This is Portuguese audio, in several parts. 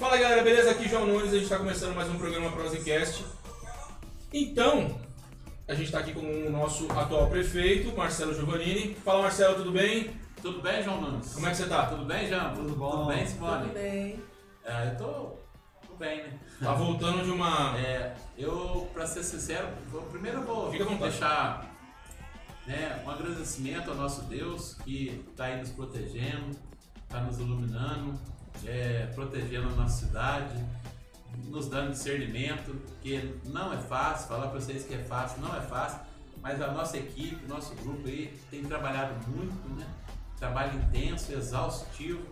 Fala galera, beleza? Aqui é João Nunes, a gente está começando mais um programa Prosecast. Então, a gente está aqui com o nosso atual prefeito, Marcelo Giovannini. Fala Marcelo, tudo bem? Tudo bem, João Nunes? Como é que você tá? Tudo bem, João? Tudo bom? Tudo bem, Simone? Tudo bem. É, eu tô, tô bem, né? Tá voltando de uma. É, eu, pra ser sincero, vou- primeiro eu vou Fica deixar né, um agradecimento ao nosso Deus que está aí nos protegendo, está nos iluminando, é, protegendo a nossa cidade, nos dando discernimento, que não é fácil, falar para vocês que é fácil, não é fácil, mas a nossa equipe, nosso grupo aí tem trabalhado muito, né? Trabalho intenso, exaustivo.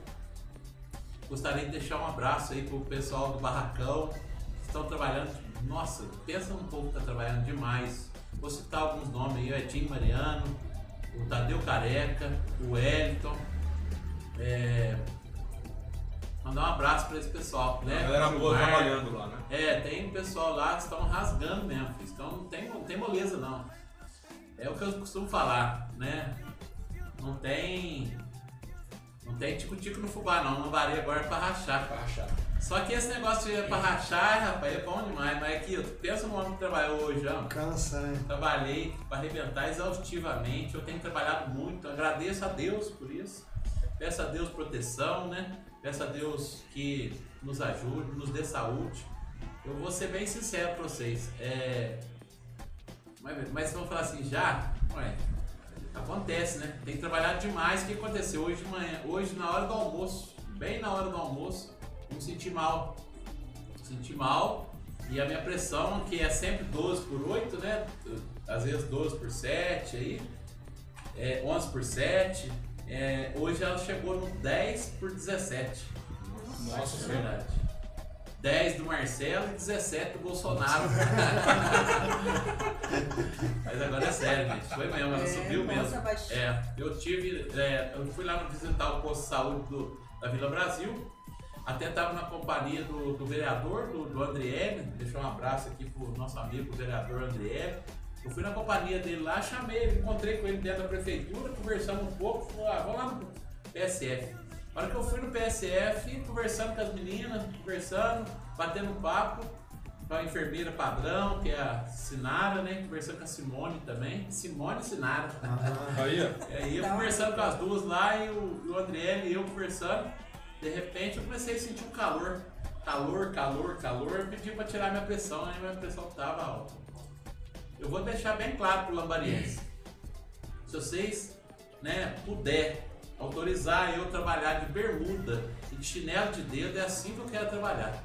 Gostaria de deixar um abraço aí pro pessoal do Barracão, que estão trabalhando, nossa, pensa um pouco que tá trabalhando demais. Vou citar alguns nomes aí, o Edinho Mariano, o Tadeu Careca, o Wellington. É, Mandar um abraço para esse pessoal, né? galera boa trabalhando lá, né? É, tem pessoal lá que estão rasgando mesmo, então não tem, não tem moleza não. É o que eu costumo falar, né? Não tem. Não tem tico-tico no fubá não, não varia agora pra rachar. Pra rachar. Só que esse negócio de pra rachar, rapaz, é bom demais. Mas aqui, pensa no homem que trabalhou hoje, ó. Cansa, hein? Trabalhei para arrebentar exaustivamente. Eu tenho trabalhado muito. Agradeço a Deus por isso. Peço a Deus proteção, né? Peço a Deus que nos ajude, nos dê saúde. Eu vou ser bem sincero para vocês. É... Mas, mas vamos falar assim, já? Ué, acontece, né? Tem trabalhado demais. O que aconteceu hoje de manhã? Hoje, na hora do almoço, bem na hora do almoço, eu me senti mal. Senti mal. E a minha pressão, que é sempre 12 por 8, né? Às vezes 12 por 7 aí. É, 11 por 7. É, hoje ela chegou no 10 por 17. Nossa é Senhora. verdade. 10 do Marcelo e 17 do Bolsonaro. Mas agora é sério, gente. Foi mesmo, ela É, subiu mesmo. nossa. É, eu tive. é, eu fui lá visitar o posto de saúde do- da Vila Brasil. Até estava na companhia do, do vereador, do, do Andriele. Deixar um abraço aqui pro nosso amigo, o vereador Andriele. Eu fui na companhia dele lá, chamei ele, encontrei com ele dentro da prefeitura, conversamos um pouco, falou, ah, vamos lá no PSF. Na hora que eu fui no PSF, conversando com as meninas, conversando, batendo papo com a enfermeira padrão, que é a Sinara, né? Conversando com a Simone também. Simone e Sinara. Aí, ó. Aí eu conversando com as duas lá e o, e o Andriele e eu conversando. De repente eu comecei a sentir um calor. Calor, calor, calor. Eu pedi pra tirar minha pressão, aí minha pressão tava alta. Eu vou deixar bem claro pro Lambariense. Se vocês né, puder autorizar eu trabalhar de bermuda e de chinelo de dedo, é assim que eu quero trabalhar.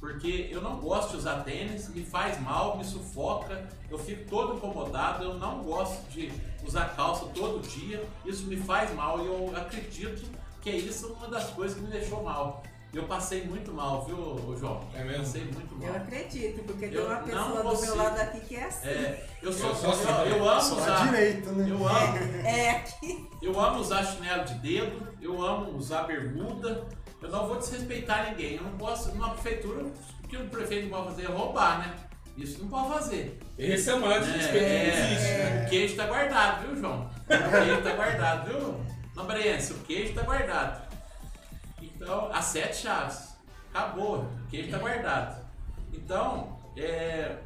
Porque eu não gosto de usar tênis, me faz mal, me sufoca, eu fico todo incomodado, eu não gosto de usar calça todo dia, isso me faz mal e eu acredito que é isso uma das coisas que me deixou mal. Eu passei muito mal, viu, João? É mesmo? Passei muito mal. Eu acredito, porque tem Eu uma não pessoa do consigo. meu lado aqui que é assim. É, eu sou, Eu sou assim, eu, eu amo Só usar. direito, né? Eu amo, É aqui. eu amo usar chinelo de dedo, eu amo usar bermuda. Eu não vou desrespeitar ninguém. Eu não posso, numa prefeitura, o que o prefeito não pode fazer é roubar, né? Isso não pode fazer. Esse é o maior desrespeito que existe, É, né? O queijo tá guardado, viu, João? O queijo tá guardado, viu? Lambriense, o queijo tá guardado. Então, as sete chaves. Acabou, o queijo tá guardado. Então, é,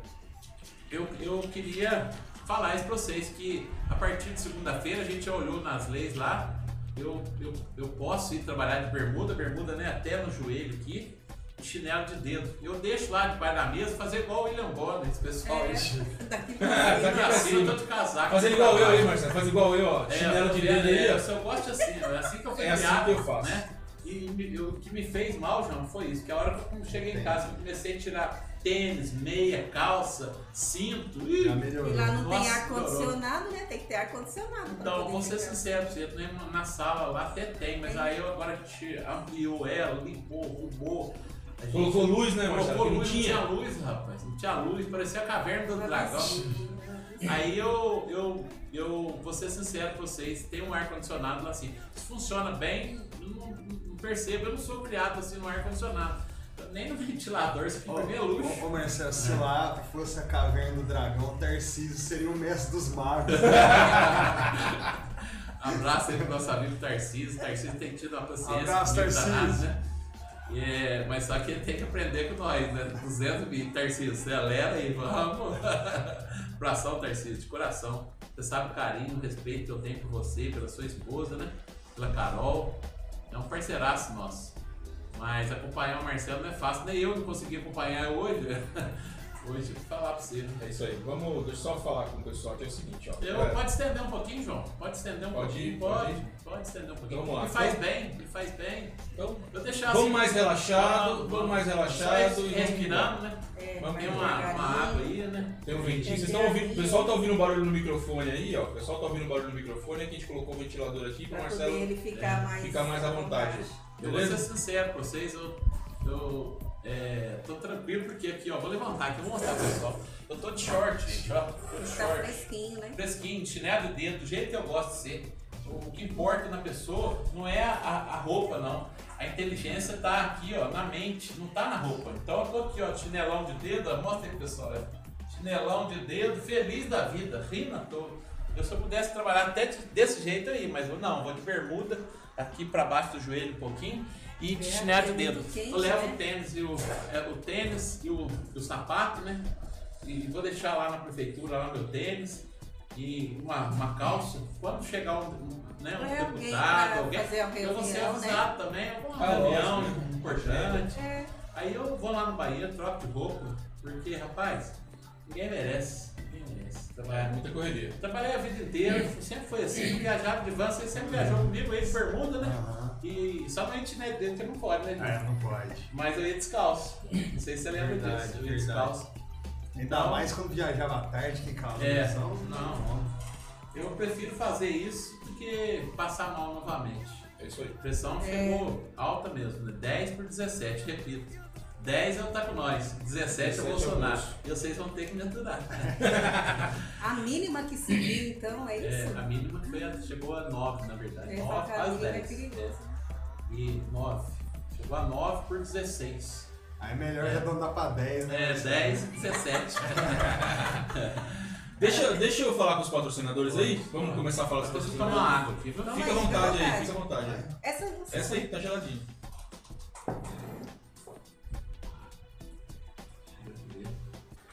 eu, eu queria falar isso pra vocês, que a partir de segunda-feira a gente já olhou nas leis lá. Eu, eu, eu posso ir trabalhar de bermuda, bermuda né, até no joelho aqui, e chinelo de dedo. Eu deixo lá debaixo da mesa fazer igual o William Bonner, esse pessoal. É, daqui Tá pra cima. Assim, eu casaco. Fazendo igual eu aí, Marcelo. Faz igual eu, ó. É, Chinelo eu de dedo aí, Eu ó. só gosto assim, é assim que eu fui É assim que eu faço. Né? E me- o que me fez mal, João, foi isso. Que a hora que eu cheguei em casa, eu comecei a tirar tênis, meia, calça, cinto. Melhorou. E lá não tem Nossa, ar-condicionado, né? Tem que ter ar-condicionado. Então, vou ser sincero, você né, na sala lá até tem, mas aí eu agora que ampliou ela, limpou, arrumou. a gente Colocou luz, né, Marcelo? Colocou não luz, não tinha. tinha luz, rapaz. Não tinha luz, parecia a caverna do dragão. Aí eu, eu, eu vou ser sincero com vocês, tem um ar-condicionado lá assim. Funciona bem, não percebo, eu não sou criado assim no ar-condicionado. Nem no ventilador, isso pra mim é luxo. Ô, ô, Marcelo, se lá fosse a caverna do dragão, Tarcísio seria o mestre dos magos. Abraço aí pro nosso amigo Tarcísio. Tarcísio tem tido uma paciência. Abraço, Tarcísio. né? É, mas só que ele tem que aprender com nós, né? 220, Tarcísio, acelera aí, vamos. Abração, Tarcísio, de coração. Você sabe o carinho, o respeito que eu tenho por você, pela sua esposa, né? Pela Carol. É um parceiraço nosso. Mas acompanhar o Marcelo não é fácil, nem eu não consegui acompanhar hoje. Falar pra você. É isso aí. Vamos, deixa eu só falar com o pessoal que é o seguinte, ó. Eu, Galera, pode estender um pouquinho, João? Pode estender um Pode pouquinho? pode pode. Pode estender um pouquinho. Então vamos lá. Me faz bem, me faz bem. Então, Eu deixar vamos assim, mais relaxado, vamos, vamos mais relaxado e vamos respirando, né? É, Vamos Tem uma, uma água aí, né? Tem um ventinho. Vocês estão ouvindo, o pessoal tá ouvindo barulho no microfone aí, ó. O pessoal tá ouvindo barulho no microfone, aqui a gente colocou o ventilador aqui para Pra o poder Marcelo ele ficar mais... ficar mais à vontade. Eu vou ser sincero com vocês, eu, eu é, tô tranquilo porque aqui, ó, vou levantar aqui, vou mostrar pro pessoal. Eu tô de short, gente, ó. Tô de Tá short. fresquinho, né? fresquinho, chinelo de dedo, do jeito que eu gosto de ser. O que importa na pessoa não é a, a roupa, não. A inteligência tá aqui, ó, na mente, não tá na roupa. Então eu tô aqui, ó, de chinelão de dedo, ó, mostra aí, pessoal. ó. Chinelão de dedo, feliz da vida, rindo à toa. Eu se eu pudesse trabalhar até de- desse jeito aí, mas eu não, vou de bermuda, aqui pra baixo do joelho um pouquinho. E de É, chinelo de é dedo. quente, eu levo né? o tênis e o, é, o tênis e o, o sapato, né? E vou deixar lá na prefeitura lá meu tênis e uma, uma calça. Quando chegar um, um, né, um É alguém deputado, alguém, fazer a eu vou ser reunião, né? avisado também, alguma Ah, reunião lógico. importante. É, Aí eu vou lá no Bahia, troco de roupa, porque, rapaz, ninguém merece. Ninguém merece. É, Trabalhar muita correria. Trabalhei a vida inteira, sempre foi assim, viajava de van, você sempre viajou comigo aí de bermuda, né? Aham. E somente né, dentro que não pode, né? gente? É, não pode. Mas eu ia descalço. Não sei se você lembra Verdade, disso. Eu ia verdade. descalço. Ainda Então- mais quando viajava à tarde, que calor. É, Não, não. Eu prefiro fazer isso do que passar mal novamente. É isso aí. A pressão É. chegou alta mesmo, né? 10 por 17, repito. 10 é o tá com nós, 17 é 17 é o Bolsonaro. Bolso. E vocês vão ter que me aturar. a mínima que subiu, então, é É, isso? a mínima foi a- chegou a 9, na verdade. Essa 9, quase casinha é 10. E 9. Chegou a 9 por 16. Aí é melhor É. arredondar pra 10, né? É, 10 e 17. Deixa, deixa eu falar com os patrocinadores aí. Vamos começar a falar Eu preciso patrocinadores. tomar água aqui, Fica à vontade aí, fica à vontade. Essa você Essa aí tá geladinha.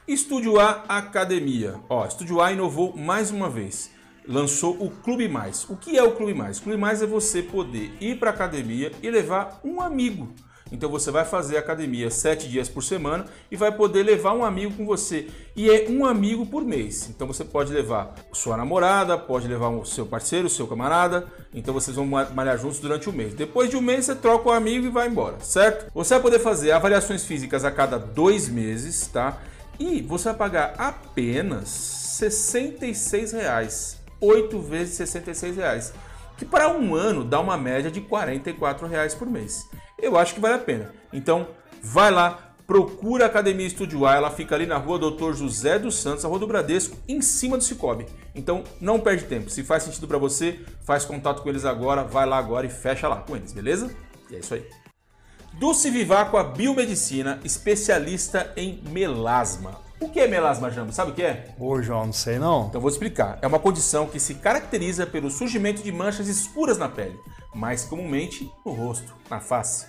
Estúdio A Academia. Ó, Estúdio A inovou mais uma vez. Lançou o Clube Mais. O que é o Clube Mais? Clube Mais é você poder ir para academia e levar um amigo. Então você vai fazer academia sete dias por semana e vai poder levar um amigo com você. E é um amigo por mês. Então você pode levar sua namorada, pode levar o seu parceiro, o seu camarada. Então vocês vão ma- malhar juntos durante o mês. Depois de um mês você troca o amigo e vai embora, certo? Você vai poder fazer avaliações físicas a cada dois meses, tá? E você vai pagar apenas 66 reais. 8 vezes 66 reais. Que para um ano dá uma média de 44 reais por mês. Eu acho que vale a pena. Então, vai lá, procura a Academia Estúdio A. Ela fica ali na rua Doutor José dos Santos, a rua do Bradesco, em cima do Cicobi. Então, não perde tempo. Se faz sentido para você, faz contato com eles agora, vai lá agora e fecha lá com eles, beleza? E é isso aí. Dulce Viváqua Biomedicina, especialista em melasma. O que é melasma, Jambo? Sabe o que é? Ô, João, não sei não. Então vou explicar. É uma condição que se caracteriza pelo surgimento de manchas escuras na pele, mais comumente no rosto, na face.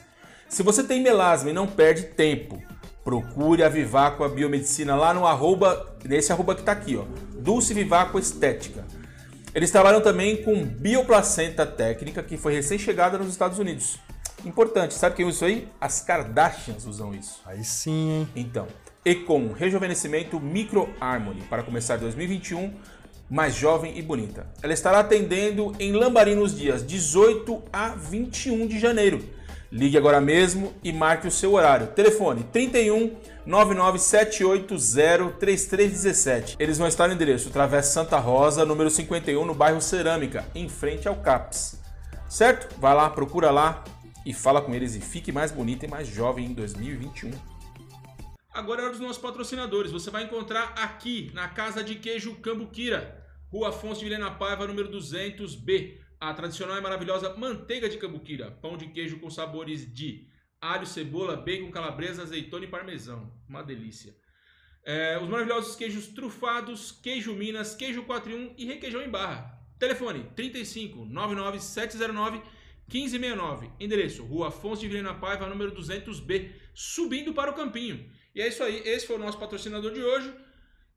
Se você tem melasma e não perde tempo, procure a Viváqua Biomedicina lá no arroba, nesse arroba que tá aqui, ó, Dulce Viváqua Estética. Eles trabalham também com bioplacenta técnica que foi recém-chegada nos Estados Unidos. Importante, sabe quem usa isso aí? As Kardashians usam isso. Aí sim, hein? Então, e com rejuvenescimento Micro Harmony para começar 2021 mais jovem e bonita. Ela estará atendendo em Lambari nos dias 18 a 21 de janeiro. Ligue agora mesmo e marque o seu horário. Telefone 31 99780 3317. Eles vão estar no endereço Travessa Santa Rosa, número 51, no bairro Cerâmica, em frente ao CAPS. Certo? Vai lá, procura lá e fala com eles e fique mais bonita e mais jovem em 2021. Agora é hora dos nossos patrocinadores. Você vai encontrar aqui na Casa de Queijo Cambuquira, Rua Afonso de Vilhena Paiva, número 200B. A tradicional e maravilhosa manteiga de cambuquira, pão de queijo com sabores de alho, cebola, bacon, calabresa, azeitona e parmesão. Uma delícia. É, os maravilhosos queijos trufados, queijo Minas, queijo 4 em 1 e requeijão em barra. Telefone 35 99 709 1569. Endereço: Rua Afonso de Vilhena Paiva, número 200B, subindo para o Campinho. E é isso aí, esse foi o nosso patrocinador de hoje.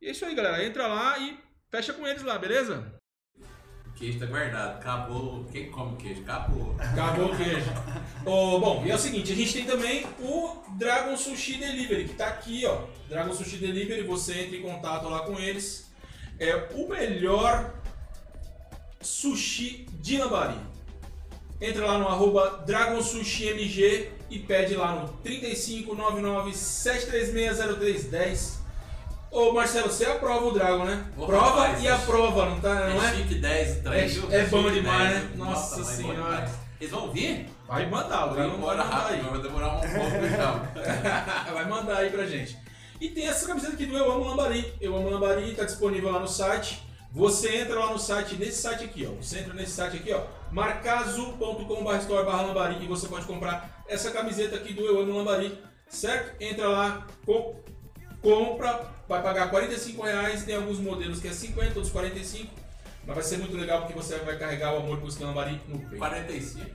E é isso aí, galera. Entra lá e fecha com eles lá, beleza? O queijo tá guardado. Acabou. Quem come queijo? Acabou. Acabou o queijo. Ô, bom, e é o seguinte, a gente tem também o Dragon Sushi Delivery, que tá aqui, ó. Dragon Sushi Delivery, você entra em contato lá com eles. É o melhor sushi de Lambari. Entra lá no arroba Dragon Sushi MG e pede lá no 3599 7360310. Ô Marcelo, você aprova o Dragon, né? Ô, Prova rapaz, e é aprova, não tá? Não é é? chique 10 trem, É- viu? é bom demais, 10. né? Nossa bom Senhora. Eles vão vir? Vai mandar, o Dragon vai aí. vai demorar um pouco então. Vai mandar aí pra gente. E tem essa camiseta aqui do Eu Amo Lambari. Eu Amo Lambari tá disponível lá no site. Você entra lá no site, nesse site aqui, ó. Você entra nesse site aqui, ó. marcazu.com.br lambari e você pode comprar essa camiseta aqui do Eu Amo Lambari, certo? Entra lá, co- compra, vai pagar 45 reais. Tem alguns modelos que é 50, outros 45. Mas vai ser muito legal porque você vai carregar o amor por esse lambari no peito. 45,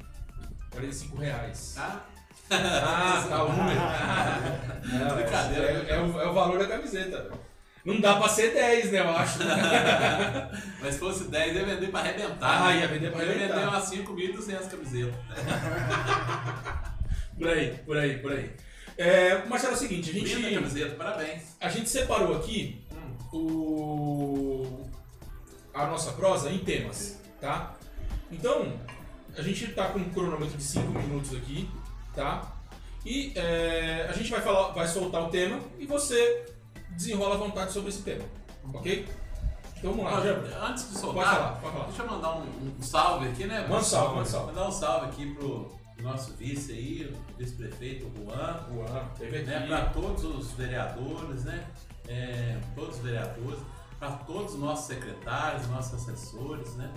45 reais. tá? Ah, tá o número. Não, Brincadeira, é, né? é o, é o valor da camiseta. Não dá pra ser 10, né, eu acho. Mas se fosse 10, ia vender pra arrebentar. Ah, né? ia vender pra Ia arrebentar. vender umas 5.200 camisetas. Por aí, por aí, por aí. É, Marcelo, é o seguinte, a Linda gente, camiseta, parabéns. a gente separou aqui o, a nossa prosa em temas, tá? Então, a gente tá com um cronômetro de 5 minutos aqui, tá? E é, a gente vai, falar, vai soltar o tema e você desenrola à vontade sobre esse tema, ok? Então vamos lá, já. antes de Pode soltar, falar, pode falar. deixa eu mandar um, um salve aqui, né? Manda um salve, manda um salve. Mandar um salve aqui pro nosso vice aí, o vice-prefeito Juan. Juan, teve né, para todos os vereadores, né, é, todos os vereadores, para todos os nossos secretários, nossos assessores, né,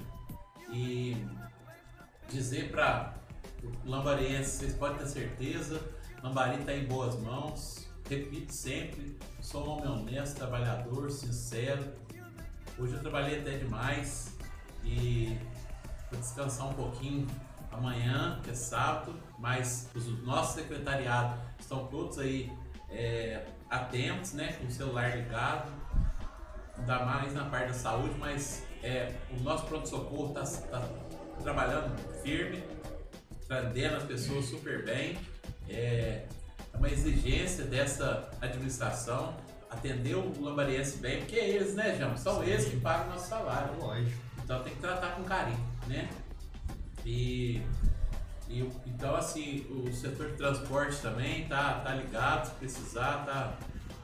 e dizer para o lambariense, vocês podem ter certeza, Lambari está em boas mãos, repito sempre, sou um homem honesto, trabalhador, sincero, hoje eu trabalhei até demais e vou descansar um pouquinho amanhã, que é sábado, mas os nossos secretariados estão todos aí é, atentos, né, com o celular ligado, ainda mais na parte da saúde, mas é, o nosso pronto-socorro está trabalhando firme, atendendo as pessoas super bem. É, é uma exigência dessa administração atender o lambariense bem, porque é eles, né, Jão? São Sim. eles que pagam o nosso salário. Lógico. Então tem que tratar com carinho, né? E, e então assim, o setor de transporte também tá, tá ligado, se precisar, tá.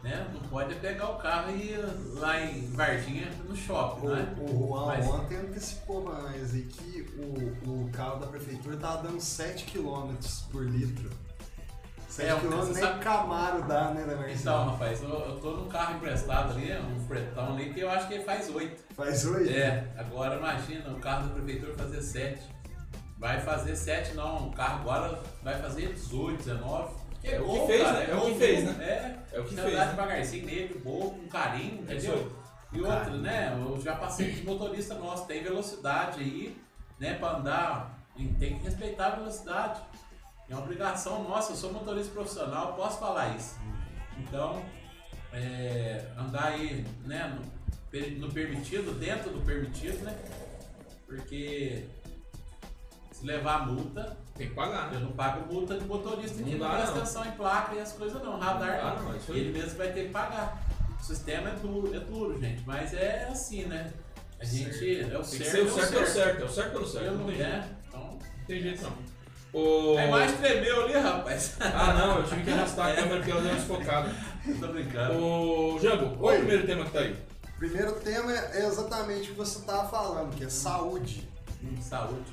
Né? Não pode é pegar o carro e ir lá em Varginha no shopping, O, né? o Juan Mas- ontem antecipou nós aí que o, o carro da prefeitura tava dando 7 km por litro. 7 É, km nem sabe- Camaro dá, né, né, Então, Marcelo? rapaz, eu, eu tô num carro emprestado ali, um fretão ali, que eu acho que ele faz oito. Faz oito. É, agora imagina, o carro da prefeitura fazer 7. Vai fazer 7 não, o carro agora vai fazer 18, 19. É o que fez, né? É o que bom, fez, né? É, É o que fez, né? devagarzinho nele, boa, com carinho, É entendeu? E outro, né? Eu já passei de motorista nosso, tem velocidade aí, né? Pra andar, tem que respeitar a velocidade. É uma obrigação nossa, eu sou motorista profissional, posso falar isso. Então, é, andar aí, né? No, no permitido, dentro do permitido, né? Porque se levar multa, Tem que pagar, eu né? não pago multa de motorista que Não não, presta atenção em placa e as coisas não. Radar Não dá, não. não, é. Ele mesmo vai ter que pagar. O sistema é duro, é duro, gente. Mas é assim, né? A gente. É o Tem que certo. ser o é certo, é o certo, é o certo pelo certo. Eu Não não tem jeito, é. Então. não tem jeito não. O... A imagem tremeu ali, rapaz. Ah não, eu tive que arrastar a É. câmera porque ela deu uma desfocada. Tô brincando. Ô, Jango, qual é o primeiro tema que tá aí? Primeiro tema é exatamente o que você tava falando, que é saúde. Hum, Saúde.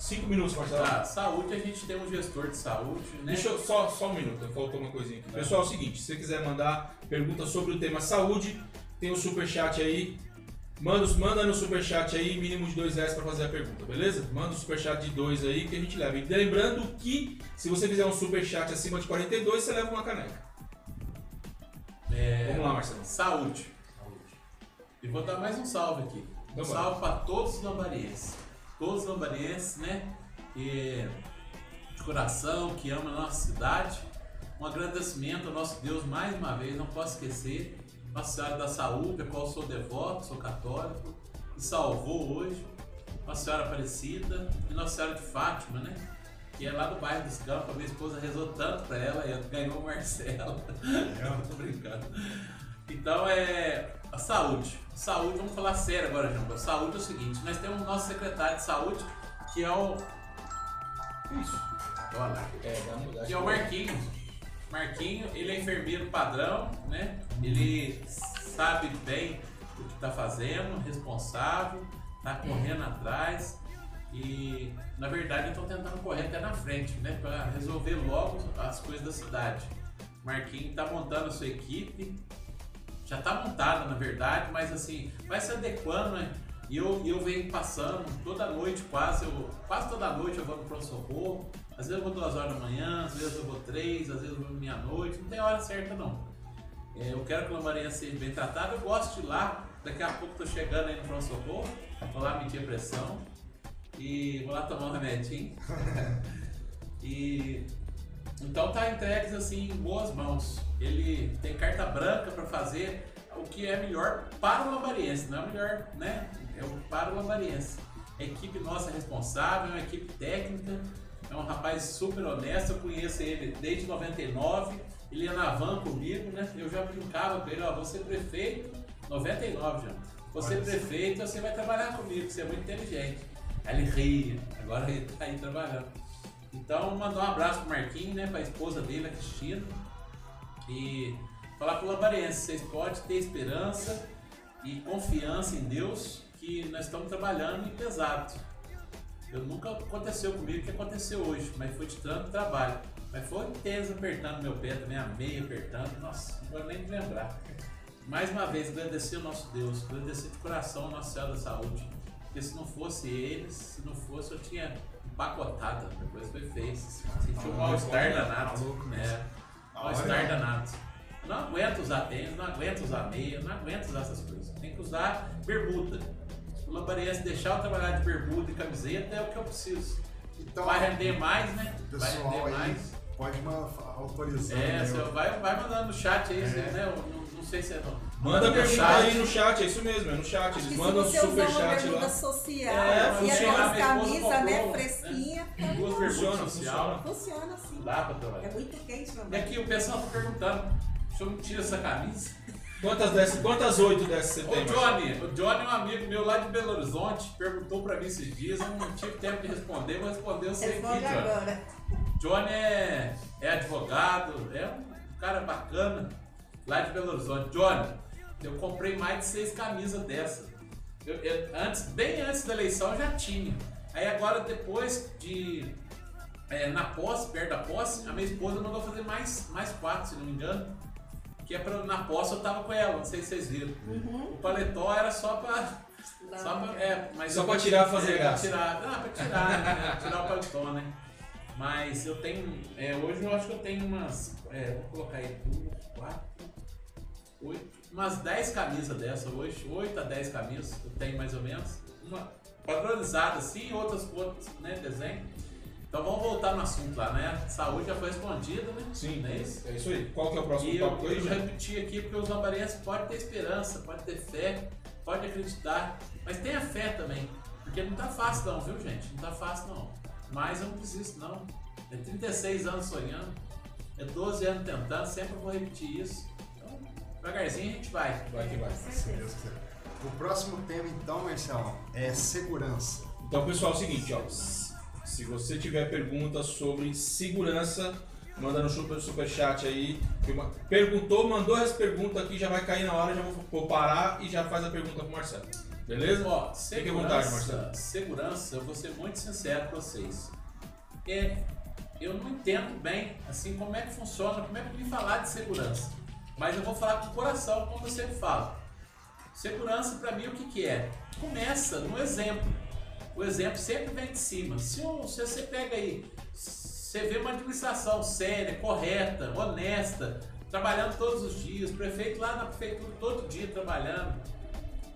Cinco minutos, Marcelo. Tá, saúde, a gente tem um gestor de saúde, né? Deixa eu, só, só um minuto, faltou uma coisinha aqui. Pessoal, é o seguinte, se você quiser mandar pergunta sobre o tema saúde, tem o superchat aí. Manda, manda no superchat aí, mínimo de dois reais pra fazer a pergunta, beleza? Manda o superchat de dois aí que a gente leva. E lembrando que se você fizer um superchat acima de 42, você leva uma caneca. É, Vamos lá, Marcelo. Saúde. E vou dar mais um salve aqui. Um salve para todos os lambarienses. Todos os lambarienses, né? e de coração, que ama a nossa cidade. Um agradecimento ao nosso Deus mais uma vez, não posso esquecer. Nossa Senhora da Saúde, a qual sou devoto, sou católico, que salvou hoje. Nossa Senhora Aparecida e Nossa Senhora de Fátima, né? Que é lá do bairro dos Campos, a minha esposa rezou tanto pra ela e ganhou o Marcelo. Tô brincando. Então é a saúde. Saúde, vamos falar sério agora, João. Saúde é o seguinte, nós temos o nosso secretário de saúde, que é o. Isso. Olha lá. É, Que é o Marquinhos. Marquinho, ele é enfermeiro padrão, né? Ele sabe bem o que está fazendo, responsável, está correndo atrás e, na verdade, eu estou tentando correr até na frente, né? Para resolver logo as coisas da cidade. Marquinho está montando a sua equipe, já está montada, na verdade, mas assim, vai se adequando, né? E eu, eu venho passando toda noite, quase, eu, quase toda noite eu vou no pronto-socorro. Às vezes eu vou duas horas da manhã, às vezes eu vou três, às vezes eu vou meia-noite, não tem hora certa não. É, eu quero que o Lambarinha seja bem tratado, eu gosto de ir lá, daqui a pouco tô chegando aí no pronto-socorro, vou lá medir a pressão e vou lá tomar um remedinho. e então tá entregues assim em boas mãos. Ele tem carta branca para fazer o que é melhor para o lambariense, não é melhor, né? É o para o lambariense. A equipe nossa é responsável, é uma equipe técnica, é um rapaz super honesto, eu conheço ele desde 99, ele ia na van comigo, né? Eu já brincava com ele, ó, você é prefeito, 99 já. Você é Olha prefeito, você vai trabalhar comigo, você é muito inteligente. Aí ele ria, agora ele tá aí trabalhando. Então, mandar um abraço pro Marquinhos, né? Pra esposa dele, a Cristina. E falar pro Lambarense, vocês podem ter esperança e confiança em Deus que nós estamos trabalhando e pesado. Eu nunca aconteceu comigo o que aconteceu hoje, mas foi de tanto trabalho. Mas foi intenso apertando meu pé também, a meia apertando. Nossa, não vou nem me lembrar. Mais uma vez, agradecer ao nosso Deus, agradecer de coração ao nosso céu da saúde. Porque se não fosse eles, se não fosse, eu tinha empacotado, depois foi feio. Senti um mal-estar danado. Maluco mesmo. É, mal-estar danado. Eu Não aguento usar tênis, não aguento usar meia, não aguento usar essas coisas. Tem que usar bermuda. O Lambarense deixar eu trabalhar de bermuda e camiseta, é o que eu preciso. Então, Vai render mais, né? Vai pessoal render aí, mais. pode autorizar. É, né, vai, vai mandando no chat aí, É. né? Eu não, não sei se é não. Manda no pergunta chat. aí no chat, é isso mesmo, é no chat. Acho Eles que se mandam você usar super uma chat bermuda lá. social É, e funciona. aquelas Minha esposa camisas, né, comprou, fresquinha, tá Duas bom. Funciona, social. funciona assim. Dá pra É trabalhar. muito quente E também. aqui o pessoal tá perguntando, deixa eu tirar essa camisa. Quantas dessas, quantas oito dessas você Ô tem? Marcelo? Johnny, o Johnny é um amigo meu lá de Belo Horizonte, perguntou pra mim esses dias, eu não tive tempo de responder, vou responder você aqui, Responde Johnny. agora. Johnny é, é advogado, é um cara bacana lá de Belo Horizonte. Johnny, eu comprei mais de seis camisas dessa. Eu- eu- antes, bem antes da eleição eu já tinha. Aí agora depois de é, na posse, perto da posse, a minha esposa mandou fazer mais, mais quatro, se não me engano. Que é pra, na posse eu tava com ela, não sei se vocês viram. O paletó era só pra. Só pra, é, mas Só pra tirar, fazer é, pra graça. tirar, ah, pra tirar, né? tirar o paletó, né? Mas eu tenho. é, hoje eu acho que eu tenho umas. é, vou colocar aí duas, quatro, oito. Umas 10 camisas dessa hoje. 8 a 10 camisas eu tenho mais ou menos. Uma padronizada assim, outras com outros né, desenho. Então vamos voltar no assunto lá, né? Saúde já foi respondida, né? Sim, é isso? é isso aí. Qual que é o próximo E eu, aí, eu gente? repeti aqui porque os lambarenses podem ter esperança, podem ter fé, podem acreditar, mas tenha fé também. Porque não tá fácil não, viu gente? Não tá fácil não. Mas eu não desisto não. É 36 anos sonhando, é 12 anos tentando, sempre vou repetir isso. Devagarzinho a gente vai. Vai que vai. Se Deus quiser. O próximo tema, então, Marcelo, é segurança. Então, pessoal, é o seguinte, ó. Se você tiver perguntas sobre segurança, manda no super, super chat aí. Perguntou, mandou essa pergunta aqui, já vai cair na hora, já vou, vou parar e já faz a pergunta pro Marcelo. Beleza? Ó, Fique à vontade, segurança, Marcelo. segurança, eu vou ser muito sincero com vocês. É, eu não entendo bem, assim, como é que funciona, como é que eu vim falar de segurança. Mas eu vou falar com o coração, como eu sempre falo. Segurança, para mim, o que, que é? Começa no exemplo. O exemplo sempre vem de cima. Se, se você pega aí, você vê uma administração séria, correta, honesta, trabalhando todos os dias, prefeito lá na prefeitura todo dia trabalhando,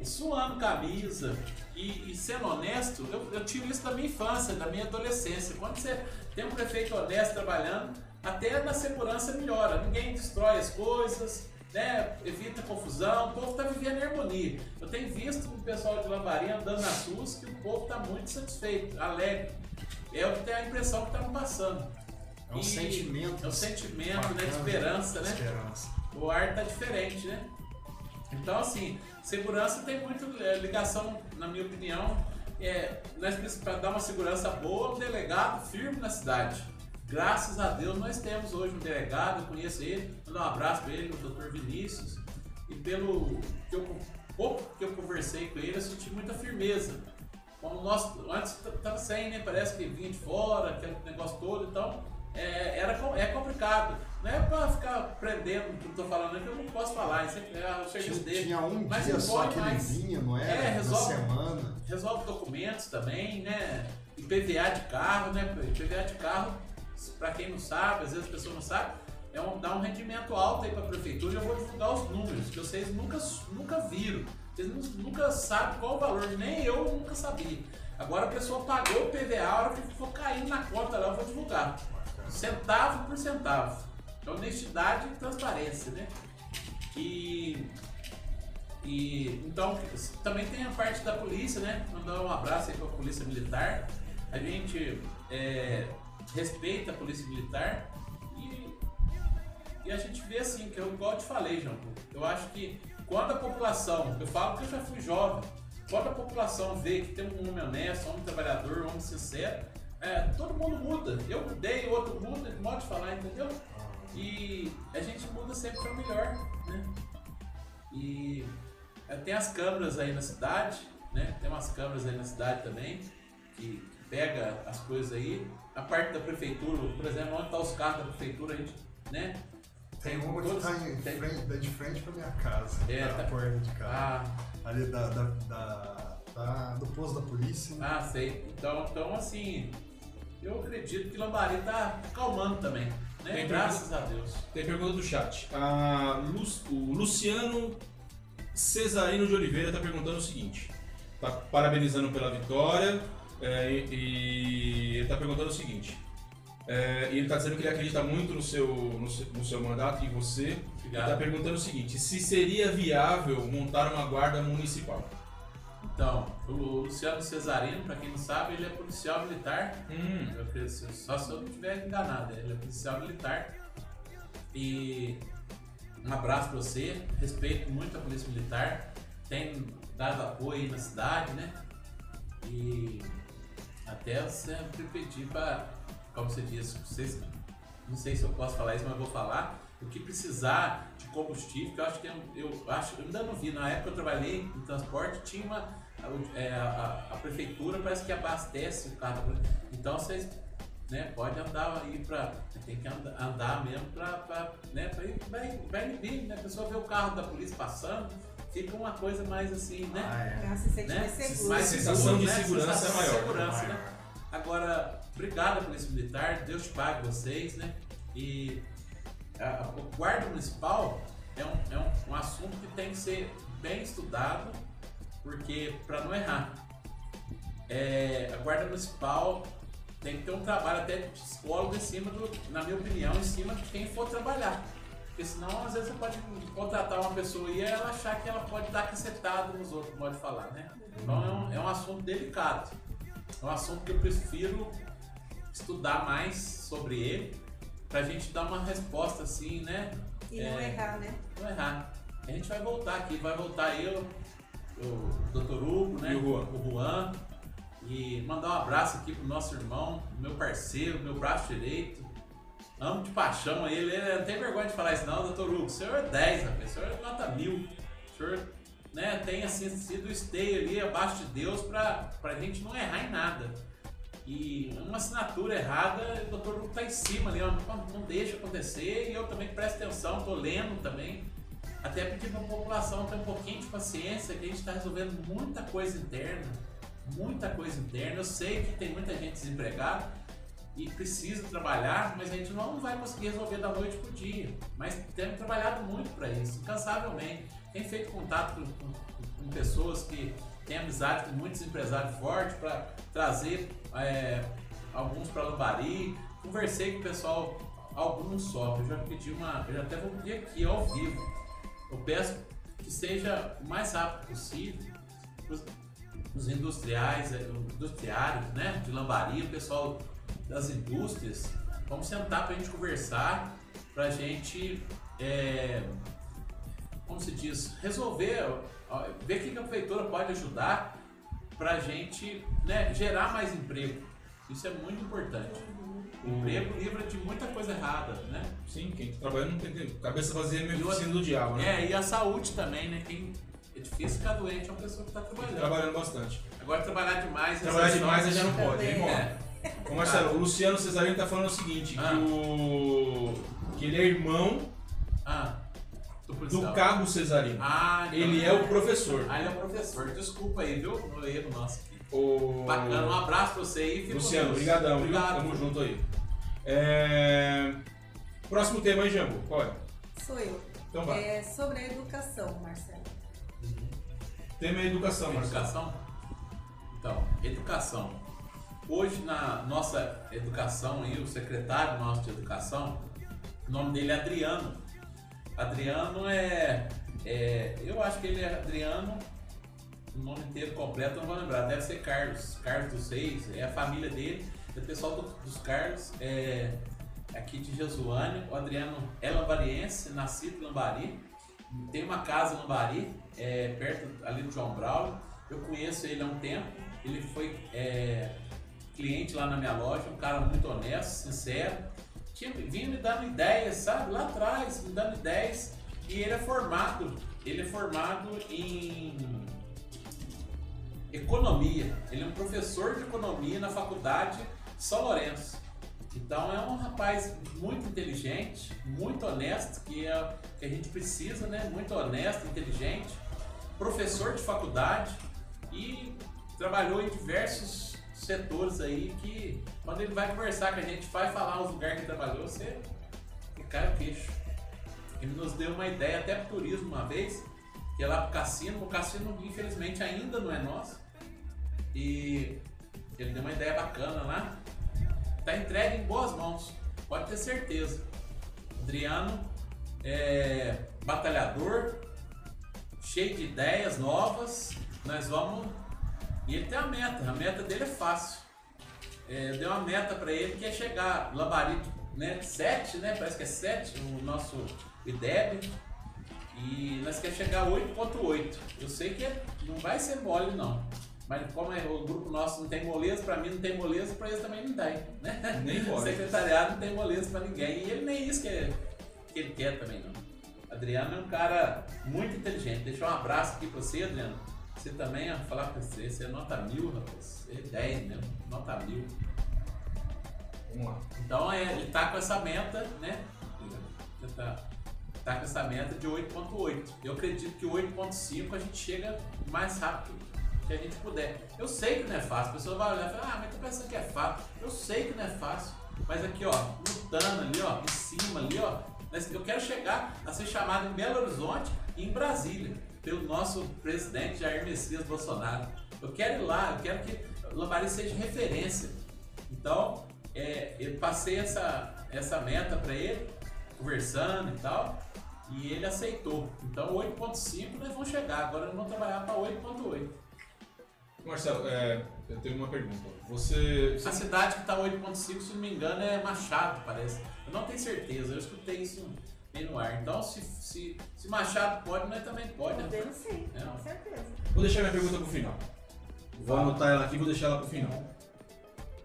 suando camisa e, e sendo honesto, eu, eu tive isso da minha infância, da minha adolescência. Quando você tem um prefeito honesto trabalhando, até na segurança melhora. Ninguém destrói as coisas, né? evita confusão, o povo está vivendo em harmonia. Eu tenho visto o pessoal de Lambari andando nas ruas que o povo está muito satisfeito, alegre. É o que tem a impressão que estamos passando. É um E sentimento. É um sentimento né, de bacana, esperança, né? Esperança. O ar tá diferente, né? Então, assim, segurança tem muito é, ligação, na minha opinião, é, nós precisamos, para dar uma segurança boa, um delegado firme na cidade. Graças a Deus nós temos hoje um delegado, eu conheço ele, dar um abraço para ele, o doutor Vinícius, e pelo que eu, pouco que eu conversei com ele, eu senti muita firmeza. Como nós, antes estava sem, né? Parece que vinha de fora, aquele negócio todo, então é, era, é complicado. Não é para ficar prendendo o que eu tô falando, é que eu não posso falar, isso é, é Tinha, dele. tinha um Mas dia só que ele mais. vinha, não era? É, resolve. semana. Resolve documentos também, né? IPVA de carro, né? IPVA de carro, para quem não sabe, às vezes a pessoa não sabe, é um, dá um rendimento alto aí para a prefeitura. Eu vou divulgar os números, que vocês nunca, nunca viram. Vocês nu- nunca sabem qual o valor, nem eu nunca sabia. Agora a pessoa pagou o PVA, a hora que for caindo na conta lá, eu vou divulgar. Centavo por centavo. É honestidade e transparência, né? E e então também tem a parte da polícia, né? Mandar um abraço aí para a polícia militar. A gente é, respeita a polícia militar e, e a gente vê assim, que eu igual te falei, João. Eu acho que quando a população, eu falo que eu já fui jovem, quando a população vê que tem um homem honesto, um homem trabalhador, um homem sincero, é, todo mundo muda. Eu mudei, o outro muda, de modo de falar, entendeu? E a gente muda sempre para melhor, né? E é, tem as câmeras aí na cidade, né? Tem umas câmeras aí na cidade também que pega as coisas aí. A parte da prefeitura, por exemplo, onde estão os carros da prefeitura, a gente, né? Tem uma que todos- tá, em tem- frente, tá de frente pra minha casa. É, na tá- porta de casa. Ah, Ali da, da, da- da- do posto da polícia. né? ah, sei. Então, então assim, eu acredito que Lambari tá acalmando também, né? Tem Graças a Deus. Tem pergunta do chat. A Lu- o Luciano Cesarino de Oliveira está perguntando o seguinte: está parabenizando pela vitória é, e, e ele está perguntando o seguinte. é, e ele está dizendo que ele acredita muito no seu, no seu, no seu mandato e você. Ele Obrigado. está perguntando o seguinte: se seria viável montar uma guarda municipal? Então, o Luciano Cesarino, para quem não sabe, ele é policial militar Hum, Só se eu não estiver enganado, ele é policial militar. E um abraço pra você, respeito muito a polícia militar, tem dado apoio aí na cidade, né? E até eu sempre pedi para, como você disse, vocês, não sei se eu posso falar isso, mas vou falar. O que precisar de combustível, que eu acho que eu, eu acho, eu ainda não vi, na época eu trabalhei em transporte, tinha uma. a- é, a, a prefeitura parece que abastece o carro. polícia. Então vocês né, pode andar aí pra. Tem que andar, andar mesmo pra né, pra ir, vai, vai inibir, né? A pessoa vê o carro da polícia passando, fica uma coisa mais assim, né? Ah, é. Pra se sentir né? mais seguro. Mais sensação seguro, de né? segurança é Sensação maior. segurança, né? Agora, obrigado Polícia Militar, Deus te pague vocês, né? E a- a- o guarda municipal é, um, é um, um assunto que tem que ser bem estudado, porque para não errar, é, a guarda municipal tem que ter um trabalho até de psicólogo em cima do, na minha opinião, em cima de quem for trabalhar. Porque senão, às vezes, você pode contratar uma pessoa e ela achar que ela pode dar cacetada nos outros, pode falar, né? Então é um, é um assunto delicado. É um assunto que eu prefiro estudar mais sobre ele pra gente dar uma resposta assim, né? E não É. errar, né? Não errar. A gente vai voltar aqui, vai voltar eu, o Dr. Hugo, né? E o Juan. O Juan. E mandar um abraço aqui pro nosso irmão, meu parceiro, meu braço direito. Amo de paixão ele. ele não tem vergonha de falar isso, não, doutor Hugo. O senhor é 10, rapaz. O senhor é nota mil. O senhor né, tem assim, sido esteio ali abaixo de Deus pra, pra gente não errar em nada. E uma assinatura errada, o doutor Hugo tá em cima ali, ó, não, não deixa acontecer. E eu também presto atenção, tô lendo também. Até pedir pra população ter um pouquinho de paciência, que a gente está resolvendo muita coisa interna. Muita coisa interna. Eu sei que tem muita gente desempregada. E precisa trabalhar, mas a gente não vai conseguir resolver da noite pro dia. Mas temos trabalhado muito para isso, incansavelmente. Tem feito contato com, com, com pessoas que têm amizade com muitos empresários fortes para trazer é, alguns para Lambari. Conversei com o pessoal, alguns só. Eu já pedi uma, eu já até vou pedir aqui ao vivo. Eu peço que seja o mais rápido possível. Os, os industriais, é, industriários, né, de Lambari, o pessoal das indústrias, vamos sentar para a gente conversar, para a gente, é, como se diz, resolver, ver o que a prefeitura pode ajudar para a gente né, gerar mais emprego. Isso é muito importante. O emprego livra de muita coisa errada, né? Sim, quem tá trabalhando não tem cabeça vazia é meio oficina do diabo, né? É, e a saúde também, né? Quem é difícil ficar doente é uma pessoa que está trabalhando. Trabalhando bastante. Agora trabalhar demais, Trabalhar demais já não pode, hein? É. Ô Marcelo, o Luciano Cesarino tá falando o seguinte, Ah. que o. que ele é irmão Ah, do do policial. Cabo Cesarino. Ah, então- Ele é o professor. Ah, ele é o professor. Desculpa aí, viu? No erro nosso aqui. O... Bacana, um abraço pra você aí. fica Luciano, com Deus. brigadão, viu? Obrigado. Tamo junto aí. É... Próximo tema aí, Jambo. Qual é? Sou eu. Então vai. É sobre a educação, Marcelo. Tema é educação, Marcelo. Educação? Então, educação. Hoje na nossa educação aí, o secretário nosso de educação, o nome dele é Adriano. Adriano é, é- Eu acho que ele é Adriano, o nome inteiro completo, não vou lembrar, deve ser Carlos, Carlos dos Seis, é a família dele, é o pessoal do- dos Carlos, é aqui de Jesuânia. O Adriano é lambariense, nascido em Lambari, tem uma casa em Lambari, é, perto ali do João Braulio. Eu conheço ele há um tempo, ele foi é, cliente lá na minha loja, um cara muito honesto, sincero. Vinha me dando ideias, sabe? Lá atrás, me dando ideias. E ele é formado, ele é formado em economia. Ele é um professor de economia na faculdade São Lourenço. Então é um rapaz muito inteligente, muito honesto, que é que a gente precisa, né? Muito honesto, inteligente, professor de faculdade e trabalhou em diversos setores aí que quando ele vai conversar com a gente, vai falar os lugares que trabalhou, você cai o queixo. Ele nos deu uma ideia até pro turismo uma vez, que é lá pro cassino. O cassino, infelizmente, ainda não é nosso. E ele deu uma ideia bacana lá. Tá entregue em boas mãos, pode ter certeza. Adriano é batalhador, cheio de ideias novas. Nós vamos. E ele tem a meta, a meta dele é fácil. É, eu dei uma meta para ele que é chegar Lambari né, 7, né? Parece que é 7 o nosso IDEB. E nós queremos chegar a 8.8. Eu sei que não vai ser mole não. Mas como é, o grupo nosso não tem moleza, para mim não tem moleza, para eles também não tem. Né? Nem O secretariado não tem moleza para ninguém. E ele nem isso que, é- que ele quer também não. Adriano é um cara muito inteligente. Deixa um abraço aqui para você, Adriano. Você também, ó, falar pra você, você é nota mil, rapaz. É 10 mesmo, nota mil. Vamos lá. Então é, ele tá com essa meta, né? Ele tá, tá com essa meta de 8.8. Eu acredito que 8.5 a gente chega mais rápido que a gente puder. Eu sei que não é fácil, a pessoa vai olhar e falar, ah, mas tu pensa que é fácil. Eu sei que não é fácil. Mas aqui, ó, lutando ali, ó, em cima ali, ó. Eu quero chegar a ser chamado em Belo Horizonte e em Brasília, pelo nosso presidente Jair Messias Bolsonaro. Eu quero ir lá, eu quero que Lambari seja referência. Então, é, eu passei essa, essa meta para ele, conversando e tal, e ele aceitou. Então, 8.5 nós vamos chegar. Agora nós vamos trabalhar para 8.8. Marcelo, é, eu tenho uma pergunta. Você. A cidade que está 8.5, se não me engano, é Machado, parece. Eu não tenho certeza, eu escutei isso bem no ar. Então, se, se, se Machado pode, nós também pode. né? Podemos sim, É. com certeza. Vou deixar minha pergunta pro final. Vou anotar ela aqui e vou deixar ela pro final.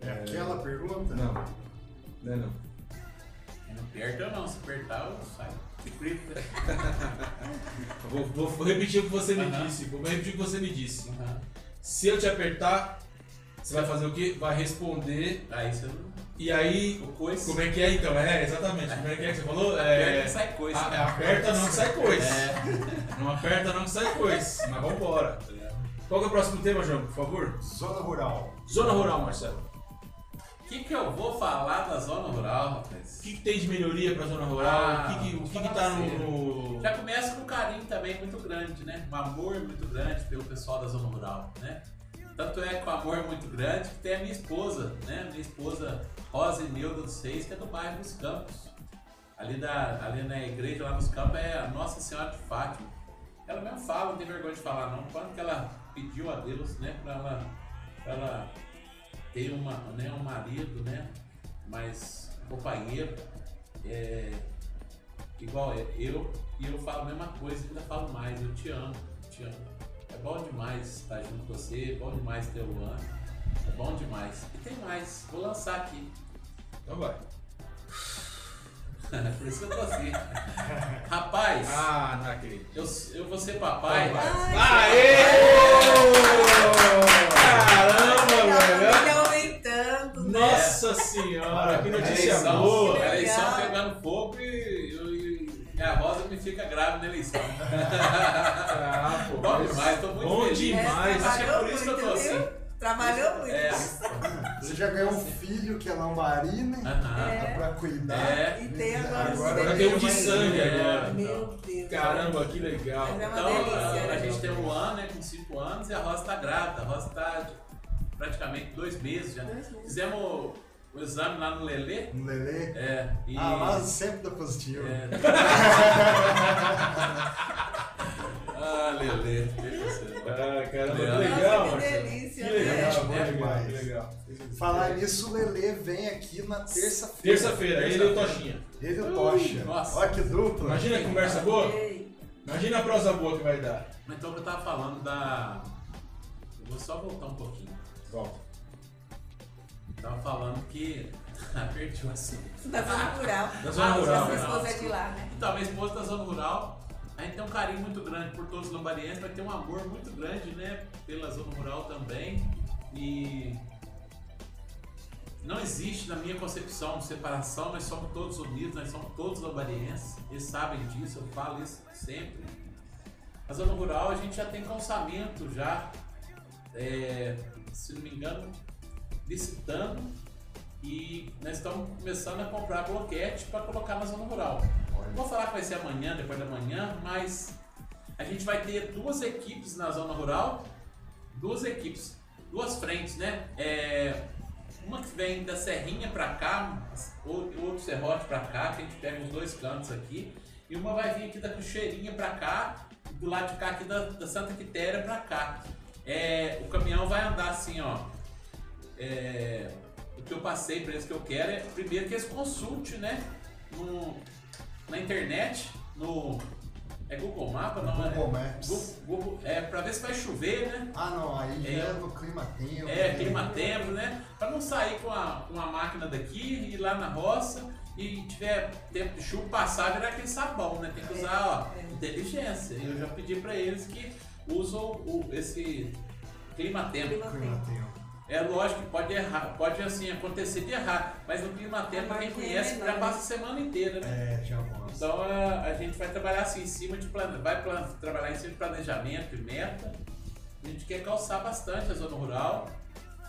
É aquela pergunta? Não. Não é não. Não aperta não, se apertar eu saio. Vou, vou- vou repetir o que você me disse. Vou repetir o que você me disse. Se eu te apertar, você vai fazer o quê? Vai responder. Aí você não. E aí. O coice. Como é que é então? É, exatamente. Como é que é que você falou? Aperta É, e sai coice. a- aperta não que sai coisa. É. Não aperta não que sai coisa. Mas vambora. Qual que é o próximo tema, João, por favor? Zona rural. Zona rural, Marcelo. que, que eu vou falar da zona rural, O rapaz? que, que tem de melhoria pra zona rural? Ah, o que, que, o que, que tá no, no- Já começa com um carinho também muito grande, né? Um amor muito grande pelo pessoal da zona rural, né? Tanto é que o amor é muito grande que tem a minha esposa, né? Minha esposa Rosa Ineuda dos Seis, que é do bairro dos Campos. Ali, da, ali na igreja lá nos campos é a Nossa Senhora de Fátima. Ela mesmo fala, não tem vergonha de falar não, quando que ela pediu a Deus, né, pra ela, pra ela ter uma, né, um marido, né, mais companheiro, é, igual eu, e eu falo a mesma coisa, ainda falo mais, eu te amo, te amo. É bom demais estar junto com você, é bom demais ter o ano, é bom demais. E tem mais, vou lançar aqui. Então vai. Por isso que eu tô assim. Rapaz, Ah, não acredito. eu, eu vou ser papai. Ai, Aê! Caramba, velho! Aumentando. né? Nossa senhora, que notícia boa! A eleição legal. pegando fogo e, e minha rosa me fica grávida na eleição. Ah, pô, Bom demais, tô muito Bom feliz. demais. Acho que é trabalhou por isso que eu tô muito, assim. Trabalhou muito. É, Você já ganhou um filho que é lambari, né? aham. É. Pra cuidar. É. E tem agora, os Agora Vai ter um de sangue É. agora. Meu Deus. Caramba, que legal. É Então, delícia, a, a né? gente tem um ano, né, com 5 anos, e a Rosa tá grávida. A Rosa tá praticamente dois meses já. Dois meses. Fizemos o exame lá no Lelê. Um Lelê. É, e... Ah, lá sempre dá positivo. É. ah, Lelê. Ah, caramba, que Nossa, legal, que delícia, Que legal, né? bom É demais, que legal. Falar nisso, o Lelê vem aqui na terça-feira. Terça-feira, ele e o Toshinha. Ele e o Tocha. nossa. Olha que dupla. Imagina a conversa boa? Imagina a prosa boa que vai dar. Mas Então eu tava falando da. Eu vou só voltar um pouquinho. Volta. Tava falando que. Perdi o assunto. Da zona rural. Da zona Ah, rural. Sua né? esposa é de lá, né? Então, minha esposa da zona rural, a gente tem um carinho muito grande por todos os lambarienses, vai ter um amor muito grande, né, pela zona rural também. E não existe na minha concepção separação, nós somos todos unidos, nós somos todos lambarienses, eles sabem disso, eu falo isso sempre. Na zona rural a gente já tem calçamento já, é, se não me engano, licitando e nós estamos começando a comprar bloquete para colocar na zona rural. Não vou falar que vai ser amanhã, depois da manhã, mas a gente vai ter duas equipes na zona rural, duas equipes, duas frentes, né? É, uma que vem da Serrinha para cá, o outro serrote para cá, que a gente pega os dois cantos aqui, e uma vai vir aqui da Cocheirinha para cá, do lado de cá aqui da, da Santa Quitéria para cá. É, o caminhão vai andar assim, ó. É, o que eu passei para eles que eu quero é primeiro que eles consultem, né? No, na internet, no. É Google Mapa, não Google é? Maps. Google, Google- é pra ver se vai chover, né? Ah, não, aí já É. é no clima tempo. É, clima tempo, né? Pra não sair com a, com a máquina daqui, ir lá na roça e tiver tempo de chuva, passar virar aquele sabão, né? Tem que usar, ó, É. inteligência. Eu já pedi pra eles que usam o, esse clima tempo. Clima tempo. É lógico que pode errar, pode assim acontecer de errar, mas no clima tempo quem conhece já passa a semana inteira, né? É, já mostra. Então a, a gente vai trabalhar assim em cima de plane... vai plan- trabalhar em cima de planejamento e meta. A gente quer calçar bastante a zona rural.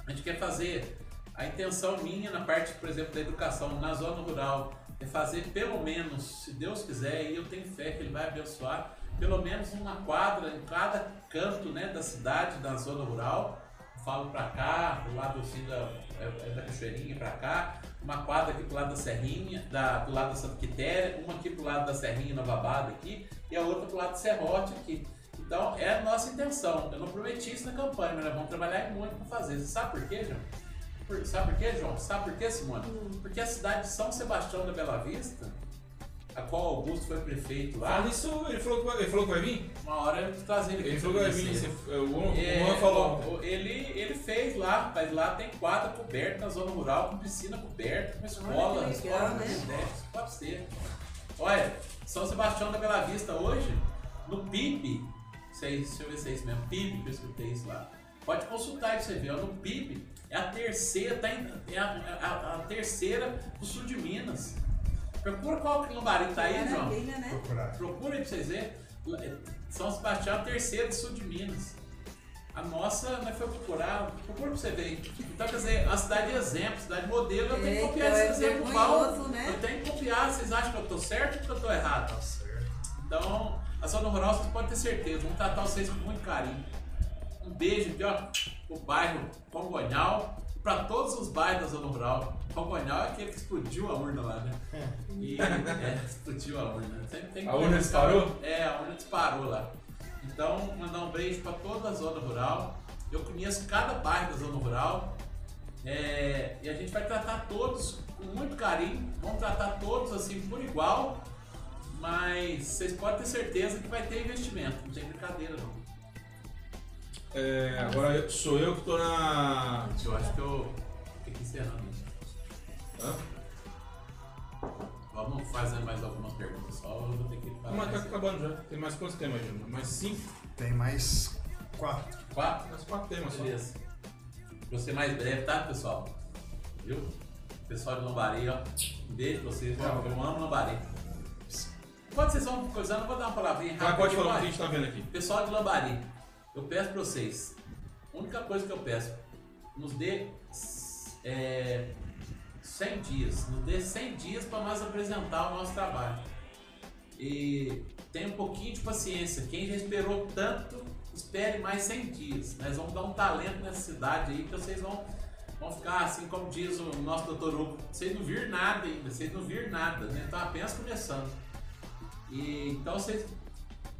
A gente quer fazer a intenção minha na parte, por exemplo, da educação na zona rural é fazer pelo menos, se Deus quiser, e eu tenho fé que Ele vai abençoar, pelo menos uma quadra em cada canto né, da cidade, da zona rural. Falo pra cá, do lado assim da, é, é da Cachoeirinha pra cá, uma quadra aqui pro lado da Serrinha, da, do lado da Santa Quitéria, uma aqui pro lado da Serrinha Nova Abada aqui, e a outra pro lado do Serrote aqui. Então é a nossa intenção. Eu não prometi isso na campanha, mas nós vamos trabalhar muito para fazer. Você sabe por quê, João? Por- sabe por quê, João? Sabe por quê, Simone? Porque a cidade de São Sebastião da Bela Vista, a qual Augusto foi prefeito lá, Fala isso, ele falou, que, ele falou que vai vir? uma hora eu trazer ele. Ele falou que vai vir, o Juan É, falou. Ele, ele fez lá, mas lá tem quadra coberta na zona rural, com piscina coberta, com escola, Olha escola legal, né? pode ser. Olha, São Sebastião da Bela Vista hoje, no PIB, sei, deixa eu ver se é isso mesmo, PIB que eu escutei isso lá. Pode consultar aí pra você ver, ó, no PIB é a terceira, tá em- é a, a- a terceira do sul de Minas. Procura qual que lambari tá aí, João. Maravilha, né? Procurar. Procura aí pra vocês verem. São Sebastião é do sul de Minas. A nossa, nós foi procurar, procura pra você ver. Então, quer dizer, a cidade de exemplo, cidade modelo, eu tenho que copiar É, esse é exemplo vergonhoso, né? Eu tenho que copiar, vocês acham que eu tô certo ou que eu tô errado? Tá certo. Então, a zona rural vocês podem ter certeza, vamos tratar vocês com muito carinho. Um beijo aqui, ó, pro bairro Congonhal e para todos os bairros da zona rural. Congonhal é aquele que explodiu a urna lá, né? E, é, explodiu a urna. Sempre tem A urna disparou? É, a urna disparou lá. Então, mandar um beijo para toda a zona rural. Eu conheço cada bairro da zona rural. É, e a gente vai tratar todos com muito carinho. Vamos tratar todos assim por igual. Mas vocês podem ter certeza que vai ter investimento. Não tem brincadeira não. É, agora eu- sou eu que tô na. Eu acho que eu. Tem que encerrando isso. Hã? Vamos fazer mais algumas perguntas só. Eu vou ter que parar. Mas tá acabando já. Tem mais quantos temas, Júnior? Mais cinco? Tem mais quatro. Quatro? Mais quatro temas só. Beleza. Vou ser mais breve, tá, pessoal? Viu? Pessoal de Lambari, ó. Um beijo pra vocês. Eu, eu amo Lambari. Enquanto vocês vão coisando, eu vou dar uma palavrinha rápida. pode falar o que a gente tá vendo aqui. Pessoal de Lambari, eu peço pra vocês. A única coisa que eu peço, nos dê é, 100 dias. Nos dê 100 dias para nós apresentar o nosso trabalho. E tenha um pouquinho de paciência. Quem já esperou tanto, espere mais 100 dias. Nós vamos dar um talento nessa cidade aí que vocês vão, vão ficar assim, como diz o nosso doutor Hugo, vocês não viram nada ainda, vocês não viram nada, né? Então apenas começando. E, então vocês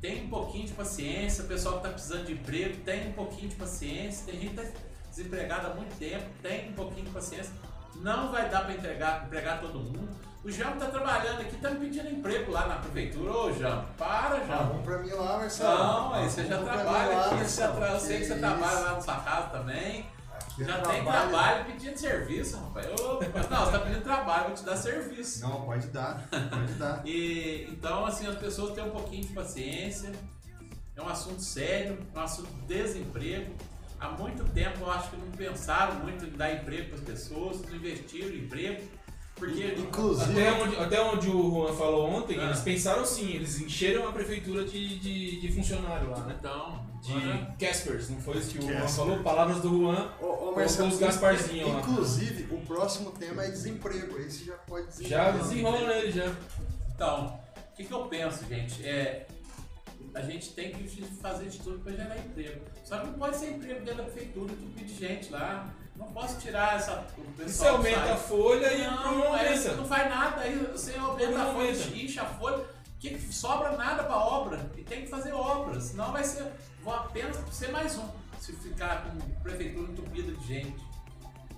tem um pouquinho de paciência, o pessoal que está precisando de emprego tem um pouquinho de paciência, tem gente que está desempregada há muito tempo, tem um pouquinho de paciência. Não vai dar para entregar, empregar todo mundo. O João está trabalhando aqui, está me pedindo emprego lá na prefeitura. Ô, João, para, Ah, João. vamos pra mim lá, Marcelo. Não, aí você já trabalha lá, aqui, você Marcelo. eu sei que você isso. trabalha lá na sua casa também. Aqui é Já tem trabalho pedindo serviço, rapaz. Ô, não, você está pedindo trabalho, vou te dar serviço. Não, pode dar, pode dar. E então assim as pessoas têm um pouquinho de paciência. É um assunto sério, é um assunto de desemprego. Há muito tempo eu acho que não pensaram muito em dar emprego para as pessoas, não investiram em emprego, porque Inclusive- Até onde, até onde o Juan falou ontem, Ah. eles pensaram sim, eles encheram a prefeitura de, de, de funcionário lá, né? então De Caspers, não foi isso que o Juan falou? Palavras do Juan. Ô, ô Marcelo, os Gasparzinho lá. inclusive, o próximo tema é desemprego. Esse já pode Já desenrolar. desenrola nele já. Então, o que, que eu penso, gente? É a gente tem que fazer de tudo para gerar emprego. Só que não pode ser emprego dentro da prefeitura, tudo de gente lá. Não posso tirar essa, o você pessoal aumenta sai. a folha e Não, não aumenta. não faz nada, aí você aumenta Não a folha, aumenta. incha a folha, que que sobra nada para obra, e tem que fazer obras, senão vai ser, vou apenas ser mais um, se ficar com prefeitura entupida de gente.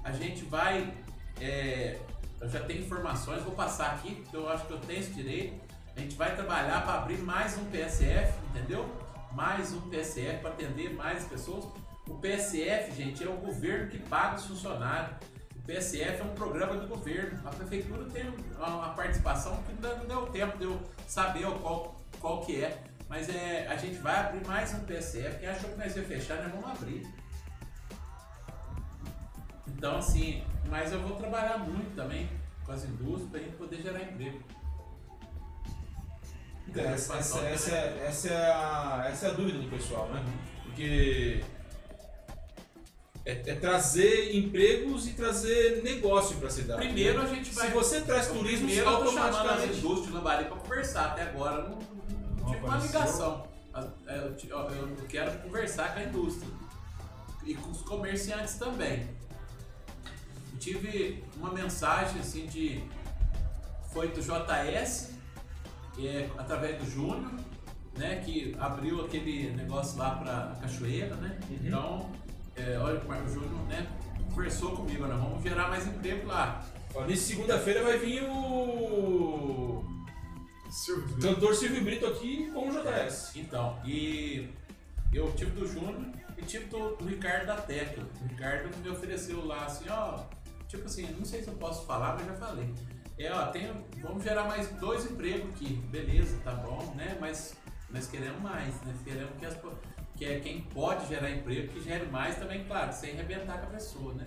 A gente vai, é, eu já tenho informações, vou passar aqui, porque eu acho que eu tenho esse direito, a gente vai trabalhar para abrir mais um PSF, entendeu? Mais um PSF para atender mais pessoas. O PSF, gente, é o governo que paga os funcionários. O PSF é um programa do governo. A prefeitura tem uma participação que não deu tempo de eu saber qual, qual que é. Mas é, a gente vai abrir mais um PSF. Quem achou que nós ia fechar, nós vamos abrir. Então, assim, mas eu vou trabalhar muito também com as indústrias para a gente poder gerar emprego. Então, essa, essa, essa, é- essa, é a, essa é a dúvida do pessoal, né? Porque é, é trazer empregos e trazer negócio para a cidade. Primeiro né? a gente vai. Se você traz turismo, Primeiro eu tô chamando as indústrias de Lambari para conversar. Até agora eu não, não Não tive uma ligação. É, Eu, ó, eu quero conversar com a indústria e com os comerciantes também. Eu tive uma mensagem assim de. Foi do JS, é, através do Júnior, né? Que abriu aquele negócio lá pra Cachoeira, né? Uhum. Então, é, olha, o Marco Júnior, né? Conversou comigo, nós vamos gerar mais emprego lá. Nesse segunda-feira vai vir o Silvio, cantor Silvio Brito aqui com o JS. Então, e eu tive do Júnior e tive do, do Ricardo da Tecla. O Ricardo me ofereceu lá assim, ó, tipo assim, não sei se eu posso falar, mas já falei. É, ó, tem, vamos gerar mais dois empregos aqui. Beleza, tá bom, né? Mas nós queremos mais, nós queremos que, as, que é quem pode gerar emprego, que gere mais também, claro, sem arrebentar com a pessoa, né?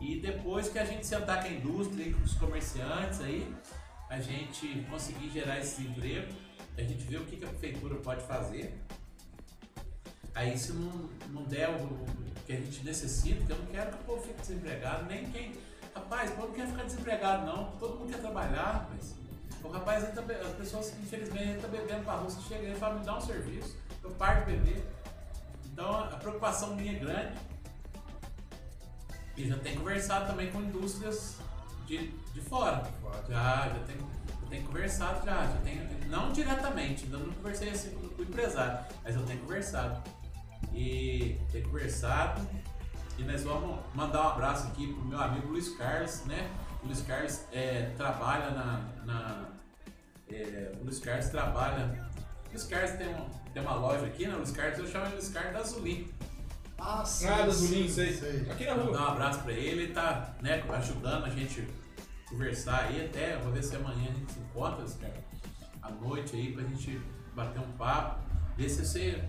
E depois que a gente sentar com a indústria e com os comerciantes aí, a gente conseguir gerar esse emprego, a gente vê o que que a prefeitura pode fazer. Aí se não, não der o, o que a gente necessita, que eu não quero que o povo fique desempregado, nem quem. Rapaz, o povo não quer ficar desempregado não, todo mundo quer trabalhar, mas. O rapaz, ele tá as pessoas, infelizmente, ele tá bebendo pra rua, você chega aí e fala, me dá um serviço, eu paro de beber. Então a preocupação minha é grande. E já tenho conversado também com indústrias de, de fora. Já, já tenho, eu tenho conversado já, já tenho, não diretamente, ainda não conversei assim com o empresário, mas eu tenho conversado. E tenho conversado e nós vamos mandar um abraço aqui pro meu amigo Luiz Carlos, né? O Luiz Carlos é, trabalha na. na é, o Luiz Carlos trabalha. O Luiz Carlos tem, um, tem uma loja aqui, né? O Luiz Carlos, eu chamo ele Luiz Carlos da Zulim. Ah, sim. Ah, da Zulim, sei. Aqui na Vou dar rua. um abraço pra ele, ele tá né, ajudando a gente conversar aí até, vou ver se amanhã a gente se encontra, cara, à noite aí pra gente bater um papo, ver se você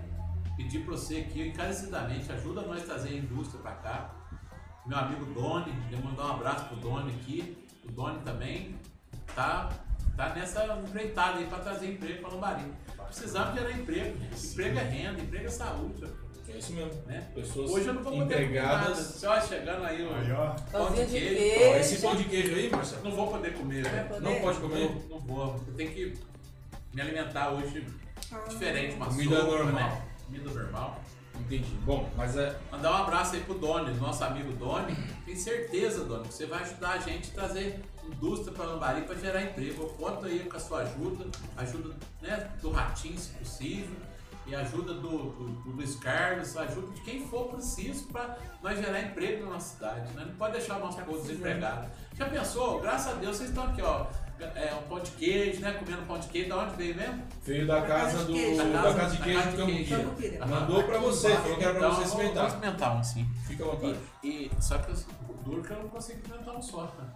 pedir pra você aqui encarecidamente, ajuda nós a trazer a indústria pra cá. Meu amigo Doni, eu mandar um abraço pro Doni aqui, o Doni também tá, tá nessa empreitada aí pra trazer emprego pra Lambari. Precisamos gerar emprego, gente. Emprego é renda, emprego é saúde, É isso mesmo. né? Pessoas Hoje eu não vou poder comer nada. empregadas. Você olha chegando aí o Aí, ó. pão de de queijo. queijo. Ó, esse pão de queijo aí, Marcelo, Não vou poder comer, Vai velho. poder? não pode comer. Não, não vou. Eu tenho que me alimentar hoje diferente, uma Comida sopa, normal. Né? Comida normal. Entendi. Bom, mas é. Mandar um abraço aí pro Doni, nosso amigo Doni. Tenho certeza, Doni, que você vai ajudar a gente a trazer indústria para Lambari para gerar emprego. Eu conto aí com a sua ajuda, ajuda né, do Ratinho, se possível, e ajuda do, do, do Luiz Carlos, ajuda de quem for preciso para nós gerar emprego na nossa cidade. Né? Não pode deixar o nosso povo desempregado. Já pensou? Graças a Deus vocês estão aqui, ó. É, um pão de queijo, né? Comendo pão de queijo. Da onde veio mesmo? Veio da Da casa casa de do. queijo. Da Da casa de queijo casa do de queijo. Cambuquira. Cambuquira. Mandou pra você, falou que era pra Então, você vamos- Vamos experimentar. experimentar um sim. Fica à vontade. E, e- só que eu- o duro que eu não consigo experimentar um só. Né?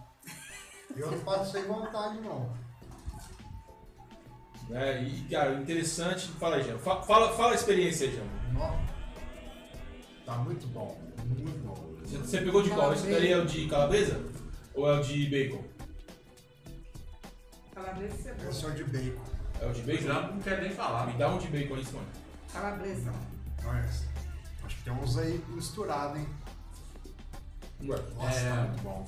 Eu não faço sem vontade, não. É, e, cara, interessante. Fala aí, Jean. Fa- Fala, fala a experiência aí, Jean. Nó. Tá muito bom. Muito bom. Você, você pegou de qual? Esse daí é o de calabresa? Ou é o de bacon? Calabresa e cebola. sou de bacon. É o de bacon? já não quero nem falar. Me dá um de bacon aí, Simone. Calabresa. Mas, acho que tem uns aí misturados, hein? Ué. Nossa, É. tá muito bom.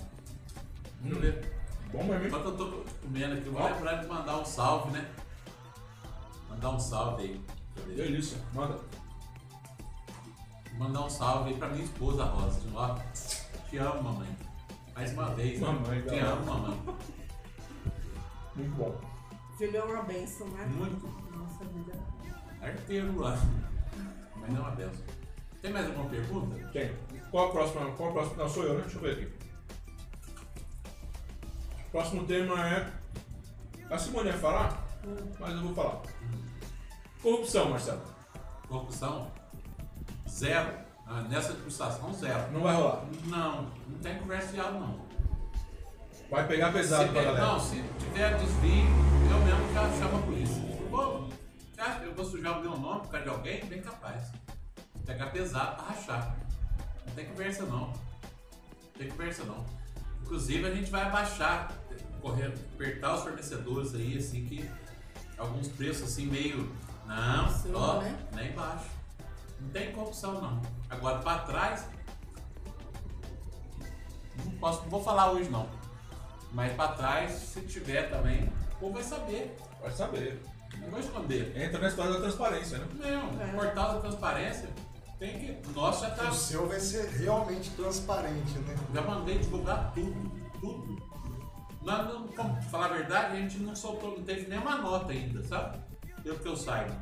Ver. Bom mesmo? Enquanto eu tô comendo aqui, eu vou lembrar de mandar um salve, né? Mandar um salve aí. Delícia. Manda. Mandar um salve aí pra minha esposa, Rosa. De ó, te amo, mamãe. Mais uma vez. né? Mamãe, Te cara. amo, mamãe. Muito bom. Filho é uma benção, né? Muito. Nossa vida. Arteiro lá. Mas não é uma benção. Tem mais alguma pergunta? Quem? Qual a próxima? Qual a próxima? Não, sou eu, né? Deixa eu ver aqui. Próximo tema é. A Simone ia falar, mas eu vou falar. Corrupção, Marcelo. Corrupção? Zero. Ah, nessa discussão, zero. Não vai rolar. Não, não tem conversa fiada, não. Vai pegar pesado Se pra galera. não, se tiver desvio, eu mesmo já chamo a polícia. Pô, você acha que eu vou sujar o meu nome por causa de alguém? Bem capaz. Pegar pesado pra rachar. Não tem conversa não. Não tem conversa não. Inclusive a gente vai abaixar, correr, apertar os fornecedores aí, assim, que alguns preços assim meio. Não, Absurdo, ó, né? nem baixo. Não tem corrupção não. Agora pra trás. Não posso, não vou falar hoje não. Mas pra trás, se tiver também, o povo vai saber. Vai saber. Não vou esconder. Entra na história da transparência, né? Não, É. o portal da transparência tem que. O nosso já tá. O seu vai ser realmente transparente, né? Já mandei divulgar tudo. Tudo. Nós não, como falar a verdade, a gente não soltou, não teve nenhuma nota ainda, sabe? Pelo que eu saiba.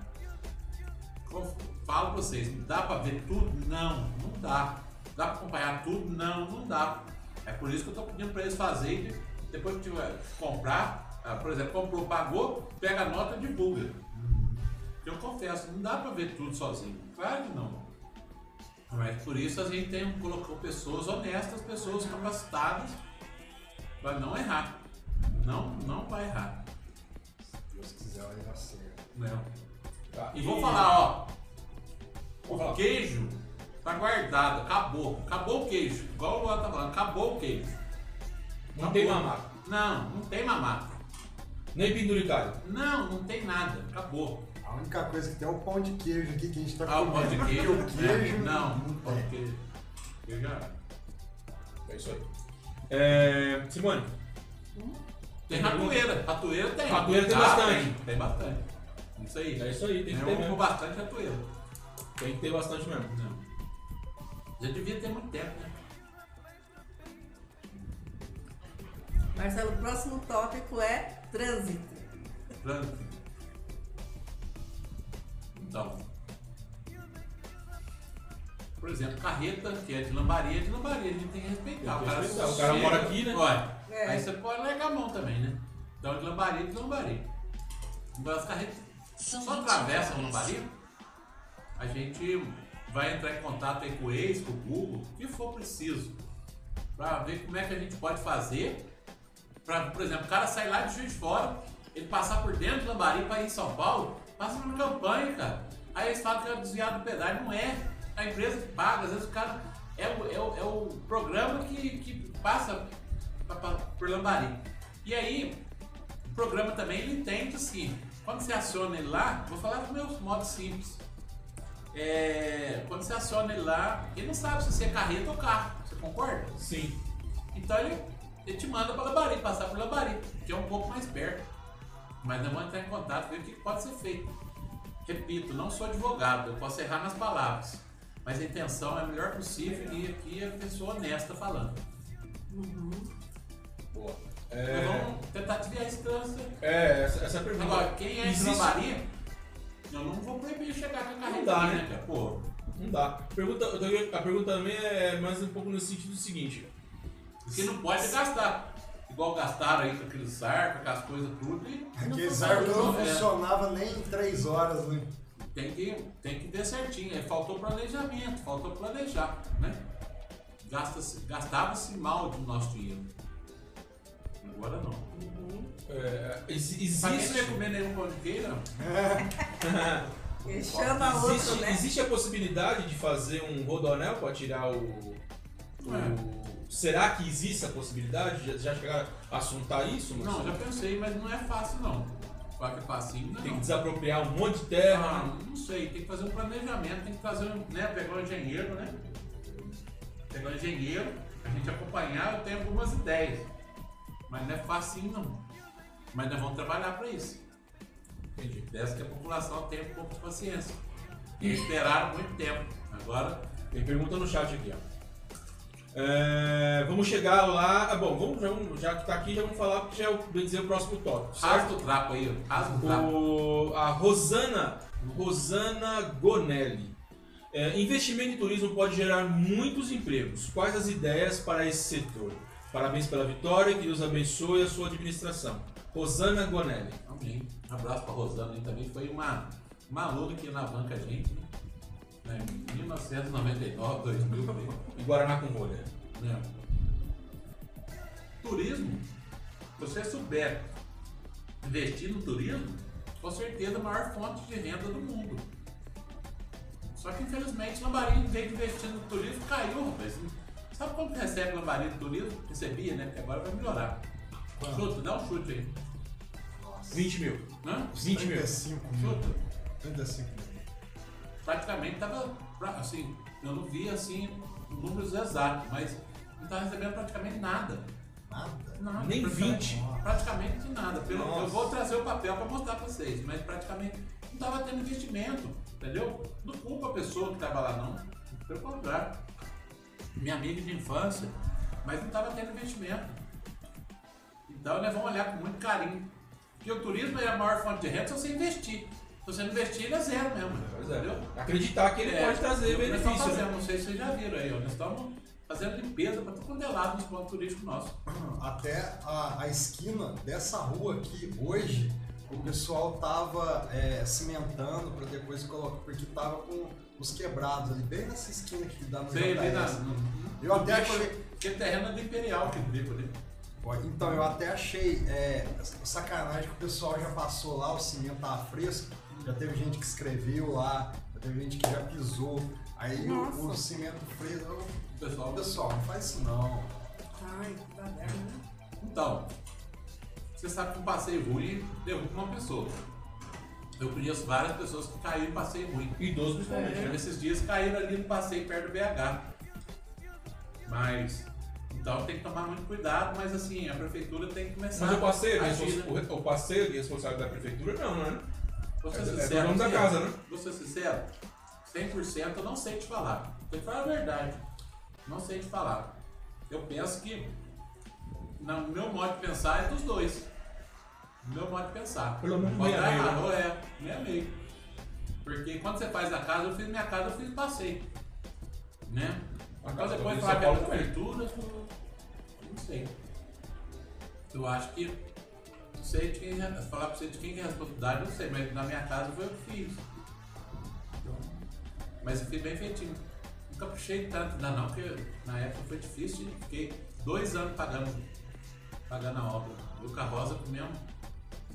Eu Falo pra vocês, dá pra ver tudo? Não, não dá. Dá pra acompanhar tudo? Não, não dá. É por isso que eu tô pedindo pra eles fazerem, depois que tiver comprar, ah, por exemplo, comprou, pagou, pega a nota e divulga. Eu confesso, não dá pra ver tudo sozinho. Claro que não. Mas por isso a gente tem, colocou pessoas honestas, pessoas capacitadas para não errar. Não, não vai errar. Se Deus quiser, vai dar certo. Não. Tá. E vou falar, ó, Vou o falar. queijo tá guardado, acabou. Acabou o queijo. Igual o Luan tá falando, acabou o queijo. Não tem mamata. Não, não tem mamata. Nem penduricalho. Não, não tem nada. Acabou. A única coisa que tem é o pão de queijo aqui que a gente tá Ah, o pão de comendo. queijo? O queijo É, não, não pão de queijo. Eu já. É isso aí. É, Simone, Tem ratoeira. Ratoeira tem. Ratoeira tem Ah, bastante. Tem, tem bastante. Isso aí. é isso aí, tem que ter bastante ratoeira. Tem que ter bastante mesmo. Não. Já devia ter muito tempo, né? Marcelo, o próximo tópico é trânsito. Trânsito. Então. Por exemplo, carreta, que é de lambaria, de lambaria, a gente tem que respeitar. Tem que o cara, respeitar. O cara mora aqui, né? Olha, É. aí você pode largar a mão também, né? Então de lambaria, de lambaria. Então as carretas só atravessam a lambaria, a gente vai entrar em contato aí com o ex, com o Google, o que for preciso, para ver como é que a gente pode fazer Pra, por exemplo, o cara sai lá de Juiz de Fora, ele passar por dentro de Lambari para ir em São Paulo, passa numa campanha, cara. Aí eles falam que é desviado do pedágio, não é. A empresa que paga, às vezes o cara. É o, é o, é o programa que, que passa pra- pra- por Lambari. E aí, o programa também ele entende assim, quando você aciona ele lá, vou falar dos meus modos simples. É, quando você aciona ele lá, ele não sabe se você é carreta ou carro, você concorda? Sim. Então ele, ele te manda para Lambari, passar por Lambari, que é um pouco mais perto. Mas nós vamos entrar em contato, ver o que pode ser feito. Repito, não sou advogado, eu posso errar nas palavras. Mas a intenção é a melhor possível e aqui é a pessoa honesta falando. Boa. Nós É, vamos tentar desviar esse trânsito. é, essa, essa pergunta. Agora, quem é Existe- Lambari, eu não vou proibir chegar com a carretinha, dá, né? né? Pô, Não dá. Pergunta, a pergunta também é mais um pouco no sentido seguinte. Porque não pode gastar. Igual gastaram aí com aquele sarco, com as coisas tudo e Aquele funciona. sarco não É. funcionava nem em três horas, né? tem que, tem que ter certinho. Aí faltou planejamento, faltou planejar, né? Gasta-se- Gastava-se mal do nosso dinheiro. Agora não. É, ex- Pra quem não ia existe, comer nenhum pão de queijo, Ele chama outro, existe, né? existe a possibilidade de fazer um rodoanel para tirar o, o- É. Será que existe a possibilidade? Já, já chegaram a assuntar isso? não, Marcelo? já pensei, mas não é fácil não. Que é facinho, não. Tem que desapropriar um monte de terra. Ah, não sei, tem que fazer um planejamento, tem que fazer, um, né, pegar um engenheiro, né? Pegar um engenheiro, a gente acompanhar, eu tenho algumas ideias. Mas não é facinho não. Mas nós vamos trabalhar para isso. Entendi. Dessa que a população tenha um pouco de paciência. E esperaram muito tempo. Agora, Tem pergunta no chat aqui, ó. É, vamos chegar lá. Ah, bom, vamos, já, vamos- já que tá aqui, já vamos falar que já é o, dizer, o próximo tópico. certo? trapo aí, o trapo. A Rosana, Rosana Gonelli. É, investimento em turismo pode gerar muitos empregos. Quais as ideias para esse setor? Parabéns pela vitória, que Deus abençoe a sua administração. Rosana Gonelli. Amém. Um abraço pra Rosana aí também. Foi uma, uma aluna que alavanca a gente, né? Né, Em 1999, 2000, por aí. E Guaraná com rolha. né? Turismo, se você souber investir no turismo, com certeza a maior fonte de renda do mundo. Só que infelizmente Lambari, em vez de investir no turismo, caiu, rapaz. Sabe quanto recebe Lambari do turismo? Recebia, né? Porque agora vai melhorar. Chuta, dá um chute aí. Nossa. 20 mil. Hã? 20 mil. 35 mil. Chuta. 35 mil. Praticamente tava, pra- assim, eu não vi assim números exatos, mas não estava recebendo praticamente nada. Nada. Nada, Nem praticamente- 20? Praticamente nada. Pelo, Nossa. eu vou trazer o papel para mostrar para vocês, mas praticamente não estava tendo investimento, entendeu? Não culpa a pessoa que estava lá não, pelo contrário. Minha amiga de infância, mas não estava tendo investimento. Então nós vamos olhar com muito carinho. Porque o turismo é a maior fonte de renda se você investir. Se você não investir, ele é zero mesmo. Pois é. Acreditar que ele É, pode trazer Nós benefício. fazendo, né? não sei se vocês já viram aí, ó, nós estamos fazendo limpeza para todo é lado nos pontos turísticos nossos. Até a, a esquina dessa rua aqui, hoje, o pessoal tava é, cimentando para depois colocar, porque tava com os quebrados ali, bem nessa esquina que dá no Sei ali na. No, Eu no até bico achei- ali, Porque terreno é do Imperial que bico ali. Então, eu até achei é, sacanagem que o pessoal já passou lá, o cimento tava fresco, já teve gente que escreveu lá, já teve gente que já pisou. Aí o, o cimento fresco, eu- O pessoal. pessoal, não faz isso não. Ai, que baderna, né? Então, você sabe que um passeio ruim derruba uma pessoa. Eu conheço várias pessoas que caíram em passeio ruim. Idoso principalmente. É, né? Esses dias caíram ali no passeio perto do BH. Mas. Então tem que tomar muito cuidado, mas assim, a prefeitura tem que começar Mas o passeio, a agir, né? o, passeio responsabilidade da prefeitura? Não, né? Vou ser É- é sincero, dono da casa, né? Vou ser sincero, 100% eu não sei te falar. Tem que falar a verdade. Não sei te falar. Eu penso que, no meu modo de pensar, é dos dois. No meu modo de pensar. Pelo menos meio meio, errado, né? é, meio meio. Porque quando você faz a casa, eu fiz minha casa, eu fiz passeio. Né? A Então depois falar que é prefeitura, eu não sei. Eu acho que sei de quem falar pra você de quem que é a responsabilidade, não sei, mas na minha casa foi eu que fiz. Então, mas eu fiz bem feitinho. Nunca puxei tanto ainda não, porque na época foi difícil, fiquei dois anos pagando, pagando a obra. Eu com a Rosa comemos,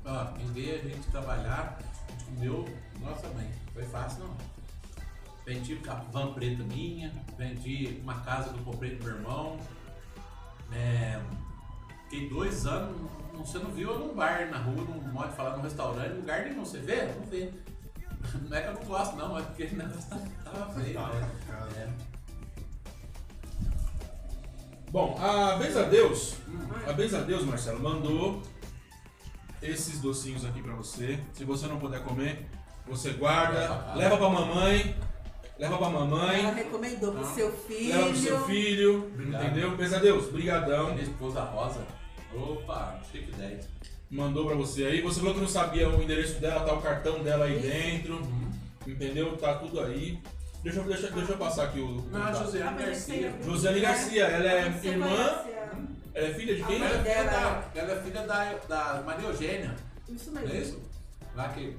ó, de a gente trabalhar, a gente comeu, nossa mãe, foi fácil não. Vendi a van preta minha, vendi uma casa que eu comprei pro meu irmão. É, fiquei dois anos, não- você não viu num bar na rua, num modo de falar, num restaurante, lugar nenhum, você vê? Não vê. Não é que eu não gosto não, é porque o negócio tava feio. né? É. Bom, a Benza Deus, a Benza Deus, Marcelo, mandou esses docinhos aqui pra você. Se você não puder comer, você guarda, leva pra mamãe, leva pra Ela mamãe, recomendou pro seu filho. leva pro seu filho, Obrigado. entendeu? Benza Deus, brigadão. Minha esposa Rosa, opa, chique 10. Mandou pra você aí. Você falou que não sabia o endereço dela, tá o cartão dela aí dentro, entendeu? Tá tudo aí. Deixa, eu- deixa, deixa eu passar aqui o. o Não, a contato. Josiane Garcia. Josiane Garcia, ela é Você irmã, conhece a- ela é filha de quem? Ela é filha da, ela é filha da, da Maria Eugênia, Isso não é mesmo. isso? Lá que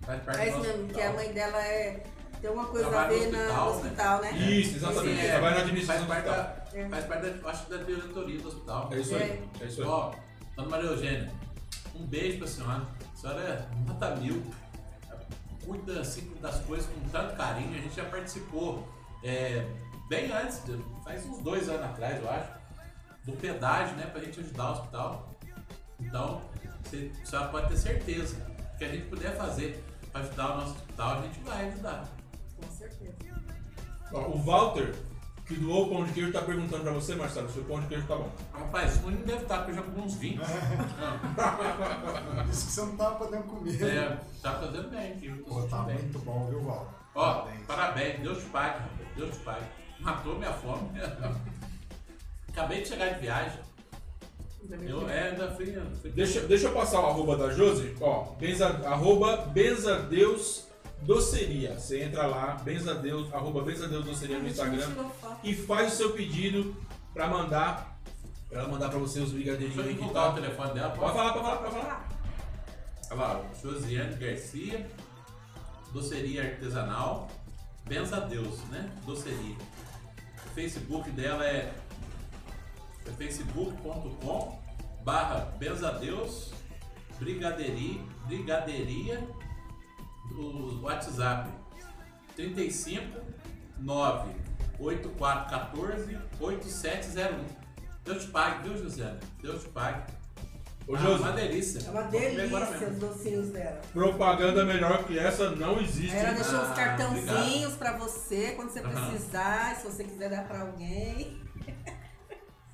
faz parte É do isso nosso mesmo, que a hospital. mãe dela é. Tem uma coisa Trabalha a no ver na, hospital, no hospital, né? Isso, exatamente. É, Trabalha na administração faz do parte hospital. da, É. faz parte da, acho que da diretoria do hospital. É isso aí. É. É isso aí. Ó, Dona Maria Eugênia, um beijo pra senhora. A senhora é nota mil. Cuida assim das coisas com tanto carinho. A gente já participou é, bem antes, faz uns dois anos atrás, eu acho, do pedágio, né? Pra gente ajudar o hospital. Então, você, a senhora pode ter certeza que a gente puder fazer pra ajudar o nosso hospital, a gente vai ajudar. Ó, o Walter, que doou o pão de queijo, tá perguntando pra você, Marcelo, se o pão de queijo tá bom. Rapaz, o não deve estar, porque eu já comi uns 20. Isso que você não tava podendo comer. É, tá fazendo bem aqui. eu tô Pô, tá sentindo bem. muito bom, viu, Val? Ó, Parabéns. parabéns, Deus te pague, rapaz. Deus te pague. Matou minha fome. Acabei de chegar de viagem. Eu é, ainda fui. fui Deixa, deixa eu passar o arroba da Josi, ó, benza, arroba benzadeus doceria. Você entra lá, benzadeus, arroba benzadeus doceria no Instagram e faz o seu pedido pra mandar, pra ela mandar pra você os brigadeirinhos encontrar o telefone dela. Pode falar, pode falar, pode falar. Olha lá, Josiane Garcia, doceria artesanal, Benza Deus, né? Doceria. O Facebook dela é, é facebook.com barra Benzadeus Brigadeiria, Brigadeiria o WhatsApp 35 9 8414 8701 Deus te pague, viu Josiane? Deus te pague. Ô Ah, uma delícia. É uma delícia os docinhos dela. propaganda melhor que essa não existe. Ela deixou Ah, uns cartãozinhos pra você quando você Aham. precisar, se você quiser dar pra alguém.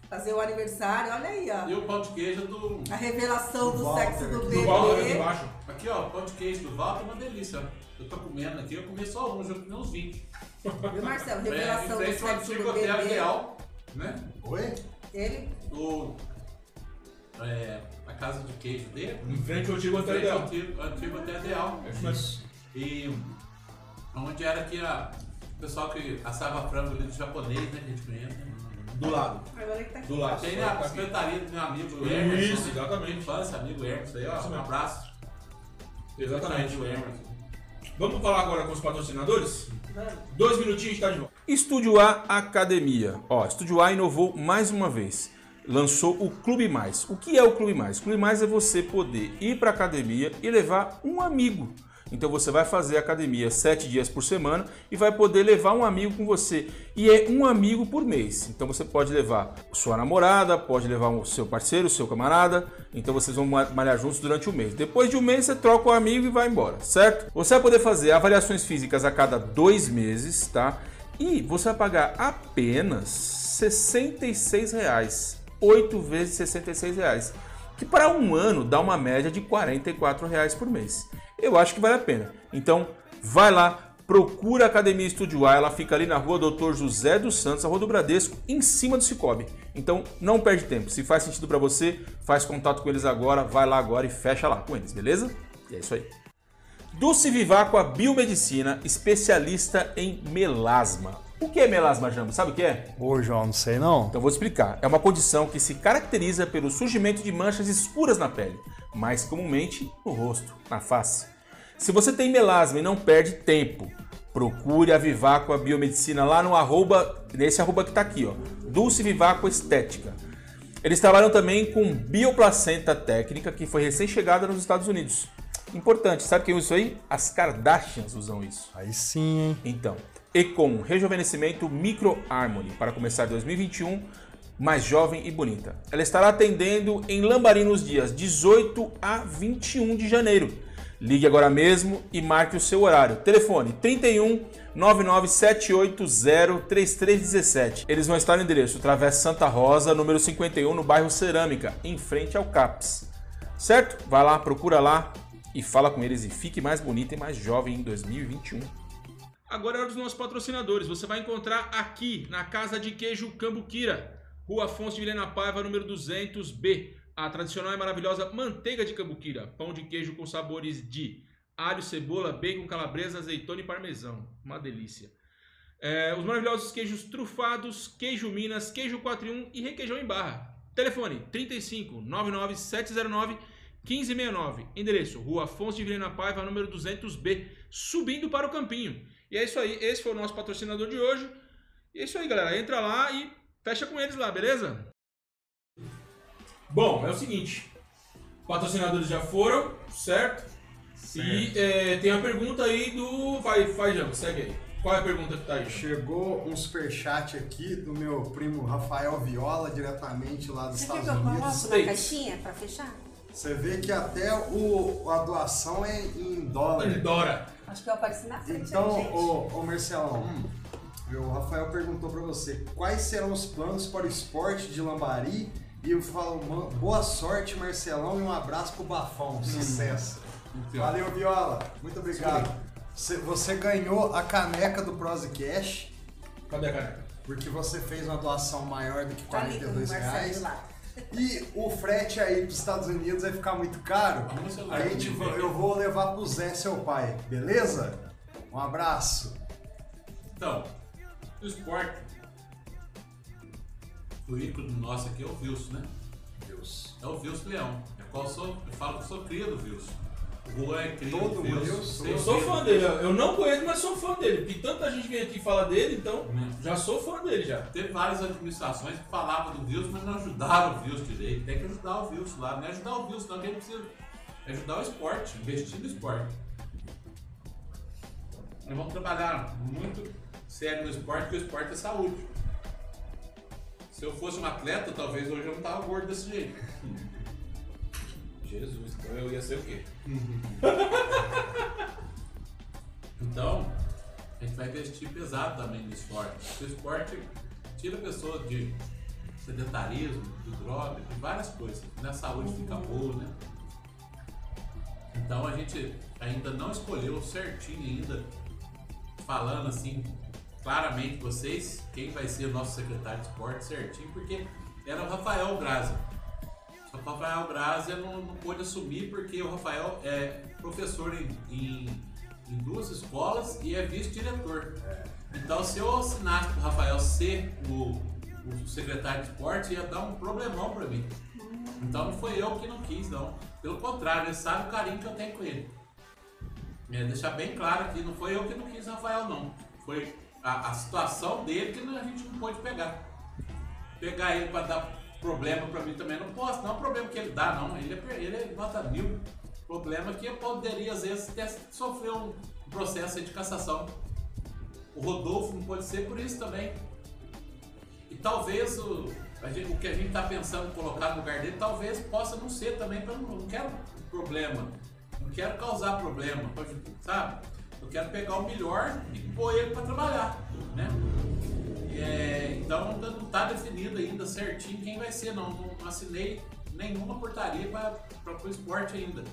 Fazer o aniversário, olha aí, ó. E o pão de queijo do. A revelação do Walter. sexo do Do bebê. embaixo. Aqui, ó, pão de queijo do Walter é uma delícia. ó. Eu tô comendo aqui, eu comi só um, já comi uns 20. Viu, Marcelo? É, em Revelação do frente ao sexo antigo do hotel bebê. ideal, né? Oi? Ele O. É, a casa de queijo dele. Em frente ao antigo hotel ideal. antigo, antigo hotel ideal. É isso. E onde era aqui a, o pessoal que assava frango ali do japonês, né? Que a gente conhece. né? Do lado. agora ele tá aqui. Do lado. Tem a secretaria do meu amigo Isso, Emerson. né? exatamente. Infância, amigo Emerson aí, ó. Isso Um abraço. Exatamente. Amigo Emerson. Vamos falar agora com os patrocinadores? Vamos. Dois minutinhos e tá de volta. Estúdio A Academia. Ó, Estúdio A inovou mais uma vez. Lançou o Clube Mais. O que é o Clube Mais? O Clube Mais é você poder ir para academia e levar um amigo. Então você vai fazer academia sete dias por semana e vai poder levar um amigo com você. E é um amigo por mês. Então você pode levar sua namorada, pode levar o seu parceiro, seu camarada. Então vocês vão malhar juntos durante o mês. Depois de um mês você troca o amigo e vai embora, certo? Você vai poder fazer avaliações físicas a cada dois meses, tá? E você vai pagar apenas 66 reais. 8 vezes 66 reais. Que para um ano dá uma média de 44 reais por mês eu acho que vale a pena. Então, vai lá, procura a Academia Estúdio A, ela fica ali na rua Doutor José dos Santos, a rua do Bradesco, em cima do Cicobi. Então, não perde tempo. Se faz sentido para você, faz contato com eles agora, vai lá agora e fecha lá com eles, beleza? E é isso aí. Dulce Vivaco, a biomedicina, especialista em melasma. O que é melasma, Jambo? Sabe o que é? Ô, João, não sei não. Então vou explicar. É uma condição que se caracteriza pelo surgimento de manchas escuras na pele, mais comumente no rosto, na face. Se você tem melasma e não perde tempo, procure a Vivaco Biomedicina lá no arroba, nesse arroba que está aqui, ó, Dulce Vivaco Estética. Eles trabalham também com bioplacenta técnica que foi recém-chegada nos Estados Unidos. Importante, sabe quem usa isso aí? As Kardashians usam isso. Aí sim, hein? Então, e com rejuvenescimento Micro Harmony para começar 2021 mais jovem e bonita. Ela estará atendendo em Lambari nos dias 18 a 21 de janeiro. Ligue agora mesmo e marque o seu horário. Telefone 31 99780 3317. Eles vão estar no endereço Travessa Santa Rosa, número 51, no bairro Cerâmica, em frente ao CAPS. Certo? Vai lá, procura lá e fala com eles e fique mais bonita e mais jovem em 2021. Agora é hora dos nossos patrocinadores. Você vai encontrar aqui na Casa de Queijo Cambuquira Rua Afonso de Vilhena Paiva, número 200B. A tradicional e maravilhosa manteiga de cambuquira, pão de queijo com sabores de alho, cebola, bacon, calabresa, azeitona e parmesão. Uma delícia. É, os maravilhosos queijos trufados, queijo Minas, queijo 4 1 e requeijão em barra. Telefone 35 99 709 1569. Endereço: Rua Afonso de Vilhena Paiva, número 200B, subindo para o Campinho. E é isso aí, esse foi o nosso patrocinador de hoje. E é isso aí, galera. Entra lá e Fecha com eles lá, beleza? Bom, é o seguinte. Patrocinadores já foram, certo? certo. E é, tem a pergunta aí do. Vai, vai, Jambo, segue aí. Qual é a pergunta que tá aí? Chegou um superchat aqui do meu primo Rafael Viola, diretamente lá dos Você Estados quer que eu Unidos. coloque na caixinha pra fechar? Você vê que até o, a doação é em dólar. Ele dora. Acho que eu apareci na frente. Então, aí, gente. ô, ô Marcelão, o Rafael perguntou pra você quais serão os planos para o esporte de Lambari e eu falo "Man- boa sorte Marcelão e um abraço pro Bafão, sucesso. Valeu Viola, muito obrigado. Você, você ganhou a caneca do Prosecast Cadê a caneca? porque você fez uma doação maior do que Tá ali 42 reais. E o frete aí dos Estados Unidos vai ficar muito caro. O A gente, eu vou levar pro Zé, seu pai, beleza? Um abraço. Então, o esporte. O ícone nosso aqui é o Wilson, né? Deus. É o Wilson Leão. É qual eu, sou, eu falo que sou cria do Wilson. Juan é cria Todo do mundo, eu sou- Eu sou fã dele, eu não conheço, mas sou fã dele. Porque tanta gente vem aqui falar dele, então Hum. já sou fã dele já. Teve várias administrações que falavam do Wilson, mas não ajudaram o Wilson direito. Tem que ajudar o Wilson lá. Não é ajudar o Wilson, não, que ele precisa é ajudar o esporte, investir no esporte. Nós vamos trabalhar muito sério no esporte, porque o esporte é saúde. Se eu fosse um atleta, talvez hoje eu não tava gordo desse jeito. Jesus, então eu ia ser o quê? Então, a gente vai investir pesado também no esporte. O esporte tira a pessoa de sedentarismo, de droga, de várias coisas. Na saúde fica boa, né? Então a gente ainda não escolheu certinho ainda, falando assim, claramente vocês, quem vai ser o nosso secretário de esporte certinho, porque era o Rafael Grazi. Só que o Rafael Grazi não, não pôde assumir porque o Rafael é professor em, em, em duas escolas e é vice-diretor. Então se eu assinasse pro Rafael ser o, o secretário de esporte, ia dar um problemão pra mim. Então não foi eu que não quis, não. Pelo contrário, ele sabe o carinho que eu tenho com ele. É, deixar bem claro aqui, não foi eu que não quis o Rafael, não. Foi a, a situação dele que a gente não pôde pegar. Pegar ele pra dar problema pra mim também não posso. Não é um problema que ele dá, não. Ele é, ele é nota mil. Problema que eu poderia, às vezes, até sofrer um processo de cassação. O Rodolfo não pode ser por isso também. E talvez o, gente, o que a gente está pensando em colocar no lugar dele, talvez possa não ser também, porque eu não quero problema. Não quero causar problema, sabe? Eu quero pegar o melhor e pôr ele para trabalhar, certinho quem vai ser, não. Não assinei nenhuma portaria para o esporte ainda.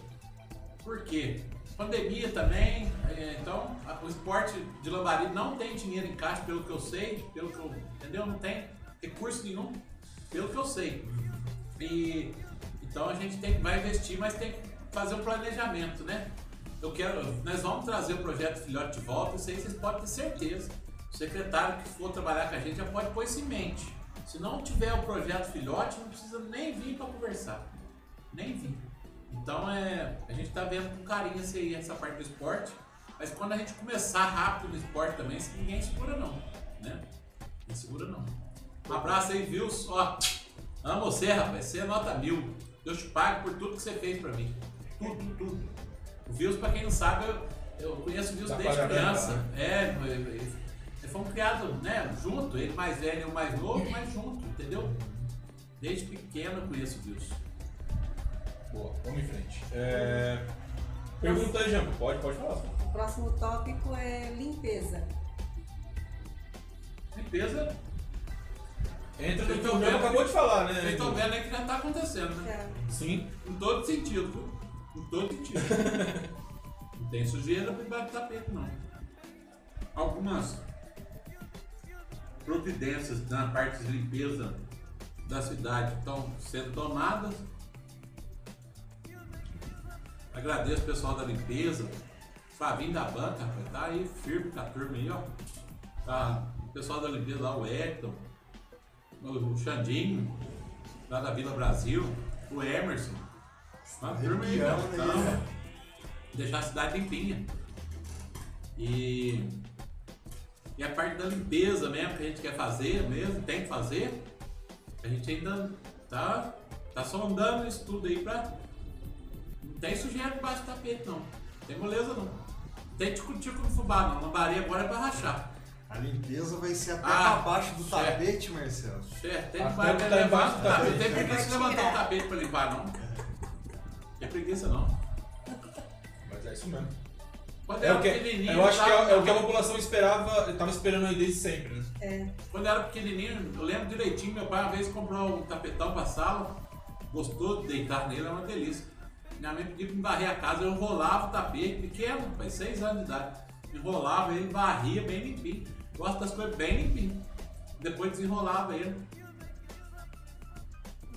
Por quê? Pandemia também, é, então o esporte de lambari não tem dinheiro em caixa, pelo que eu sei, pelo que eu. Entendeu? Não tem recurso nenhum, pelo que eu sei. E então a gente tem, vai investir, mas tem que fazer um planejamento, né? Eu quero. Nós vamos trazer o projeto Filhote de volta, isso aí vocês podem ter certeza. O secretário que for trabalhar com a gente já pode pôr isso em mente. Se não tiver o projeto Filhote, não precisa nem vir para conversar. Nem vir. Então é, a gente está vendo com carinho essa, essa parte do esporte, mas quando a gente começar rápido no esporte também, ninguém segura não, né? Ninguém segura não. Um abraço aí, Vils. Ó, amo você, rapaz. Você é nota mil. Deus te pague por tudo que você fez pra mim. Tudo, tudo. O Vils, pra quem não sabe, eu, eu conheço o Vils tá desde criança. Né? É, fomos criados, né, junto. Ele mais velho e eu mais novo, mas junto, entendeu? Desde pequeno eu conheço o Vils. Boa, vamos em frente. É... Pergunta aí, Jambo. Pode, pode falar. O próximo tópico é limpeza. Limpeza. Entra no que o acabou de falar, né? Vocês estão vendo aí que já está acontecendo, né? É. Sim. Em todo sentido, Em todo sentido. não tem sujeira por debaixo do tapete, não. Algumas providências na parte de limpeza da cidade estão sendo tomadas Agradeço o pessoal da limpeza, Flavinho da banca, rapaz, tá aí firme com a turma aí, ó. Tá, o pessoal da limpeza lá, o Hector, o Xandinho, lá da Vila Brasil, o Emerson. Uma turma aí. Tá, deixar a cidade limpinha. E, e a parte da limpeza mesmo que a gente quer fazer mesmo, tem que fazer, a gente ainda tá, tá sondando isso tudo aí pra tem sujeira debaixo do tapete, não. Tem moleza, não. Tem tico-tico no fubá, não. Lambari agora é pra rachar. A limpeza vai ser até ah, abaixo do certo. tapete, Marcelo. Certo, tem que tá embaixo do tapete. Tem preguiça de levantar o tapete pra limpar, não. Tem preguiça, não. Mas é isso mesmo. Quando é o que, eu acho que é, é, o que a população esperava, estava esperando aí desde sempre, né? É. Quando eu era pequenininho, eu lembro direitinho, meu pai uma vez comprou um tapetão pra sala, gostou de deitar nele, é uma delícia. Minha mãe pediu pra me varrer a casa, eu enrolava o tapete, pequeno, pai, 6 anos de idade. Enrolava ele, varria bem limpinho. Gosto das coisas bem limpinho. Depois desenrolava ele.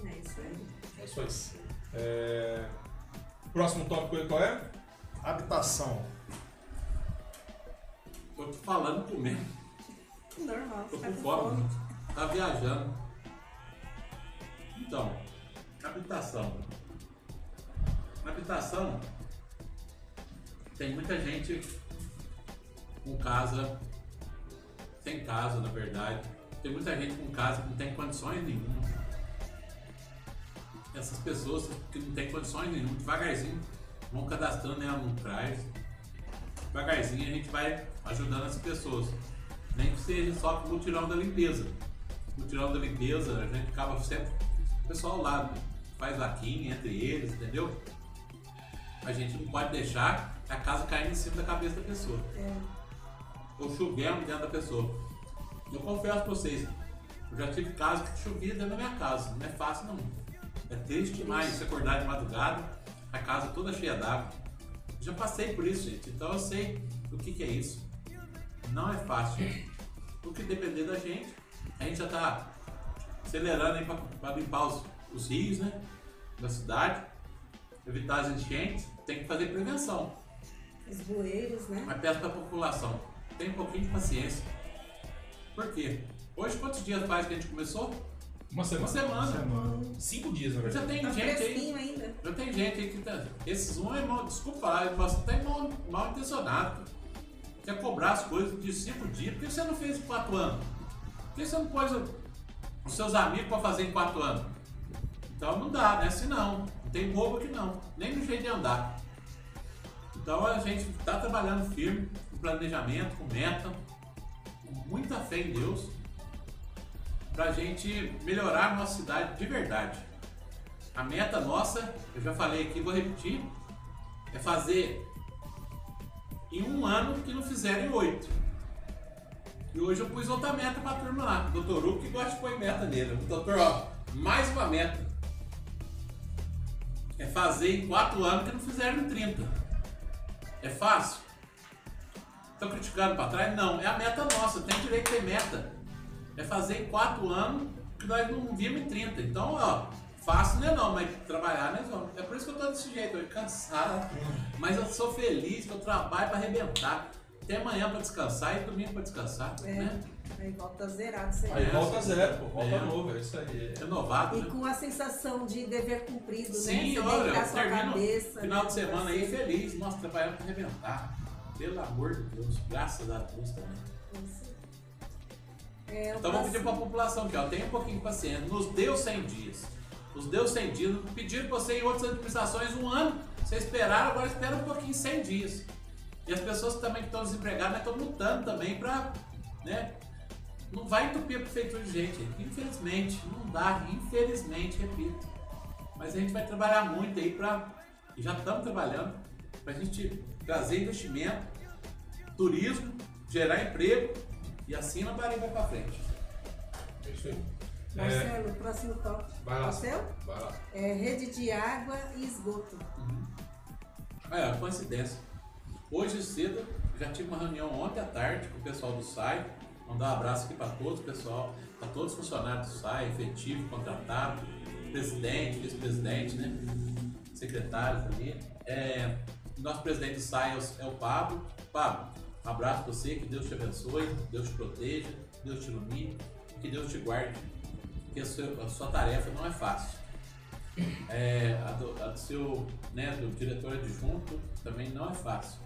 É isso aí. É isso aí. É... Próximo tópico qual é? Habitação. Tô falando comendo. Normal. Tô com fome. Tá viajando. Então, habitação. Na habitação, tem muita gente com casa, sem casa, na verdade. Tem muita gente com casa que não tem condições nenhuma. Essas pessoas que não têm condições nenhuma, devagarzinho, vão cadastrando ela no CRAS. Devagarzinho a gente vai ajudando as pessoas. Nem que seja só com o mutirão da limpeza. O mutirão da limpeza, a gente acaba sempre o pessoal ao lado, faz vaquinha entre eles, entendeu? A gente não pode deixar a casa cair em cima da cabeça da pessoa. É. Ou chovendo dentro da pessoa. Eu confesso pra vocês, eu já tive casa que chovia dentro da minha casa. Não é fácil não. É triste demais você acordar de madrugada, a casa toda cheia d'água. Já passei por isso, gente. Então eu sei o que, que é isso. Não é fácil. O que depender da gente, a gente já está acelerando para limpar os, os rios, né? Da cidade, evitar as enchentes tem que fazer prevenção. Os bueiros, né? Mas peço para a população, tem um pouquinho de paciência. Por quê? Hoje quantos dias faz que a gente começou? Uma semana. Uma semana. Uma semana. Cinco dias, na verdade. Já tem tá gente aí. ainda. Já tem gente aí que tá. Esses um é mal, desculpa falar, mas até mal, mal intencionado. Quer cobrar as coisas de cinco dias. Por que você não fez em quatro anos? Por que você não pôs os seus amigos para fazer em quatro anos? Então não dá, né? Assim não. Não tem bobo aqui não. Nem no jeito de andar. Então a gente está trabalhando firme, com planejamento, com meta, com muita fé em Deus, para a gente melhorar a nossa cidade de verdade. A meta nossa, eu já falei aqui, vou repetir, é fazer em um ano que não fizeram em oito. E hoje eu pus outra meta para a turma lá. O doutor Hugo que gosta de pôr meta nele. Doutor, ó, mais uma meta. É fazer em quatro anos que não fizeram em 30. É fácil? Estão criticando para trás? Não, é a meta nossa, tem direito a ter meta. É fazer em quatro anos que nós não vimos em 30. Então, ó, fácil não é não, mas trabalhar nós vamos. É por isso que eu tô desse jeito, eu cansado. Mas eu sou feliz que eu trabalho para arrebentar. Tem amanhã para descansar e domingo para descansar. É. Né? Aí volta zerado. Aí volta zero, pô, volta é. novo, é isso aí. Renovado. E né? com a sensação de dever cumprido, Sim, né? Você olha, eu termino cabeça, final né? de semana aí feliz. Nossa, trabalhando para arrebentar. Pelo amor de Deus, graças a Deus também. É, então vamos pedir para a população que ó, tenha um pouquinho de paciência. Nos deu 100 dias. Nos deu 100 dias. Pediram para você em outras administrações um ano. Você esperaram, agora espera um pouquinho 100 dias. E as pessoas também que estão desempregadas estão lutando também para. Né, não vai entupir a prefeitura de gente. Infelizmente, não dá. Infelizmente, repito. Mas a gente vai trabalhar muito aí para. E já estamos trabalhando para a gente trazer investimento, turismo, gerar emprego e assim a Bahia vai para frente. É isso aí. Marcelo, é... próximo tópico. Vai lá. Marcelo? Vai lá. É rede de água e esgoto. Uhum. É, coincidência. Hoje cedo, já tive uma reunião ontem à tarde com o pessoal do SAI. Mandar um abraço aqui para todos o pessoal, para todos os funcionários do SAI, efetivo, contratado, presidente, vice-presidente, né? Secretários ali. É, nosso presidente do SAI é o Pablo. Pablo, um abraço para você, que Deus te abençoe, Deus te proteja, Deus te ilumine, que Deus te guarde, porque a sua, a sua tarefa não é fácil. É, a, do, a do seu né, do diretor adjunto também não é fácil.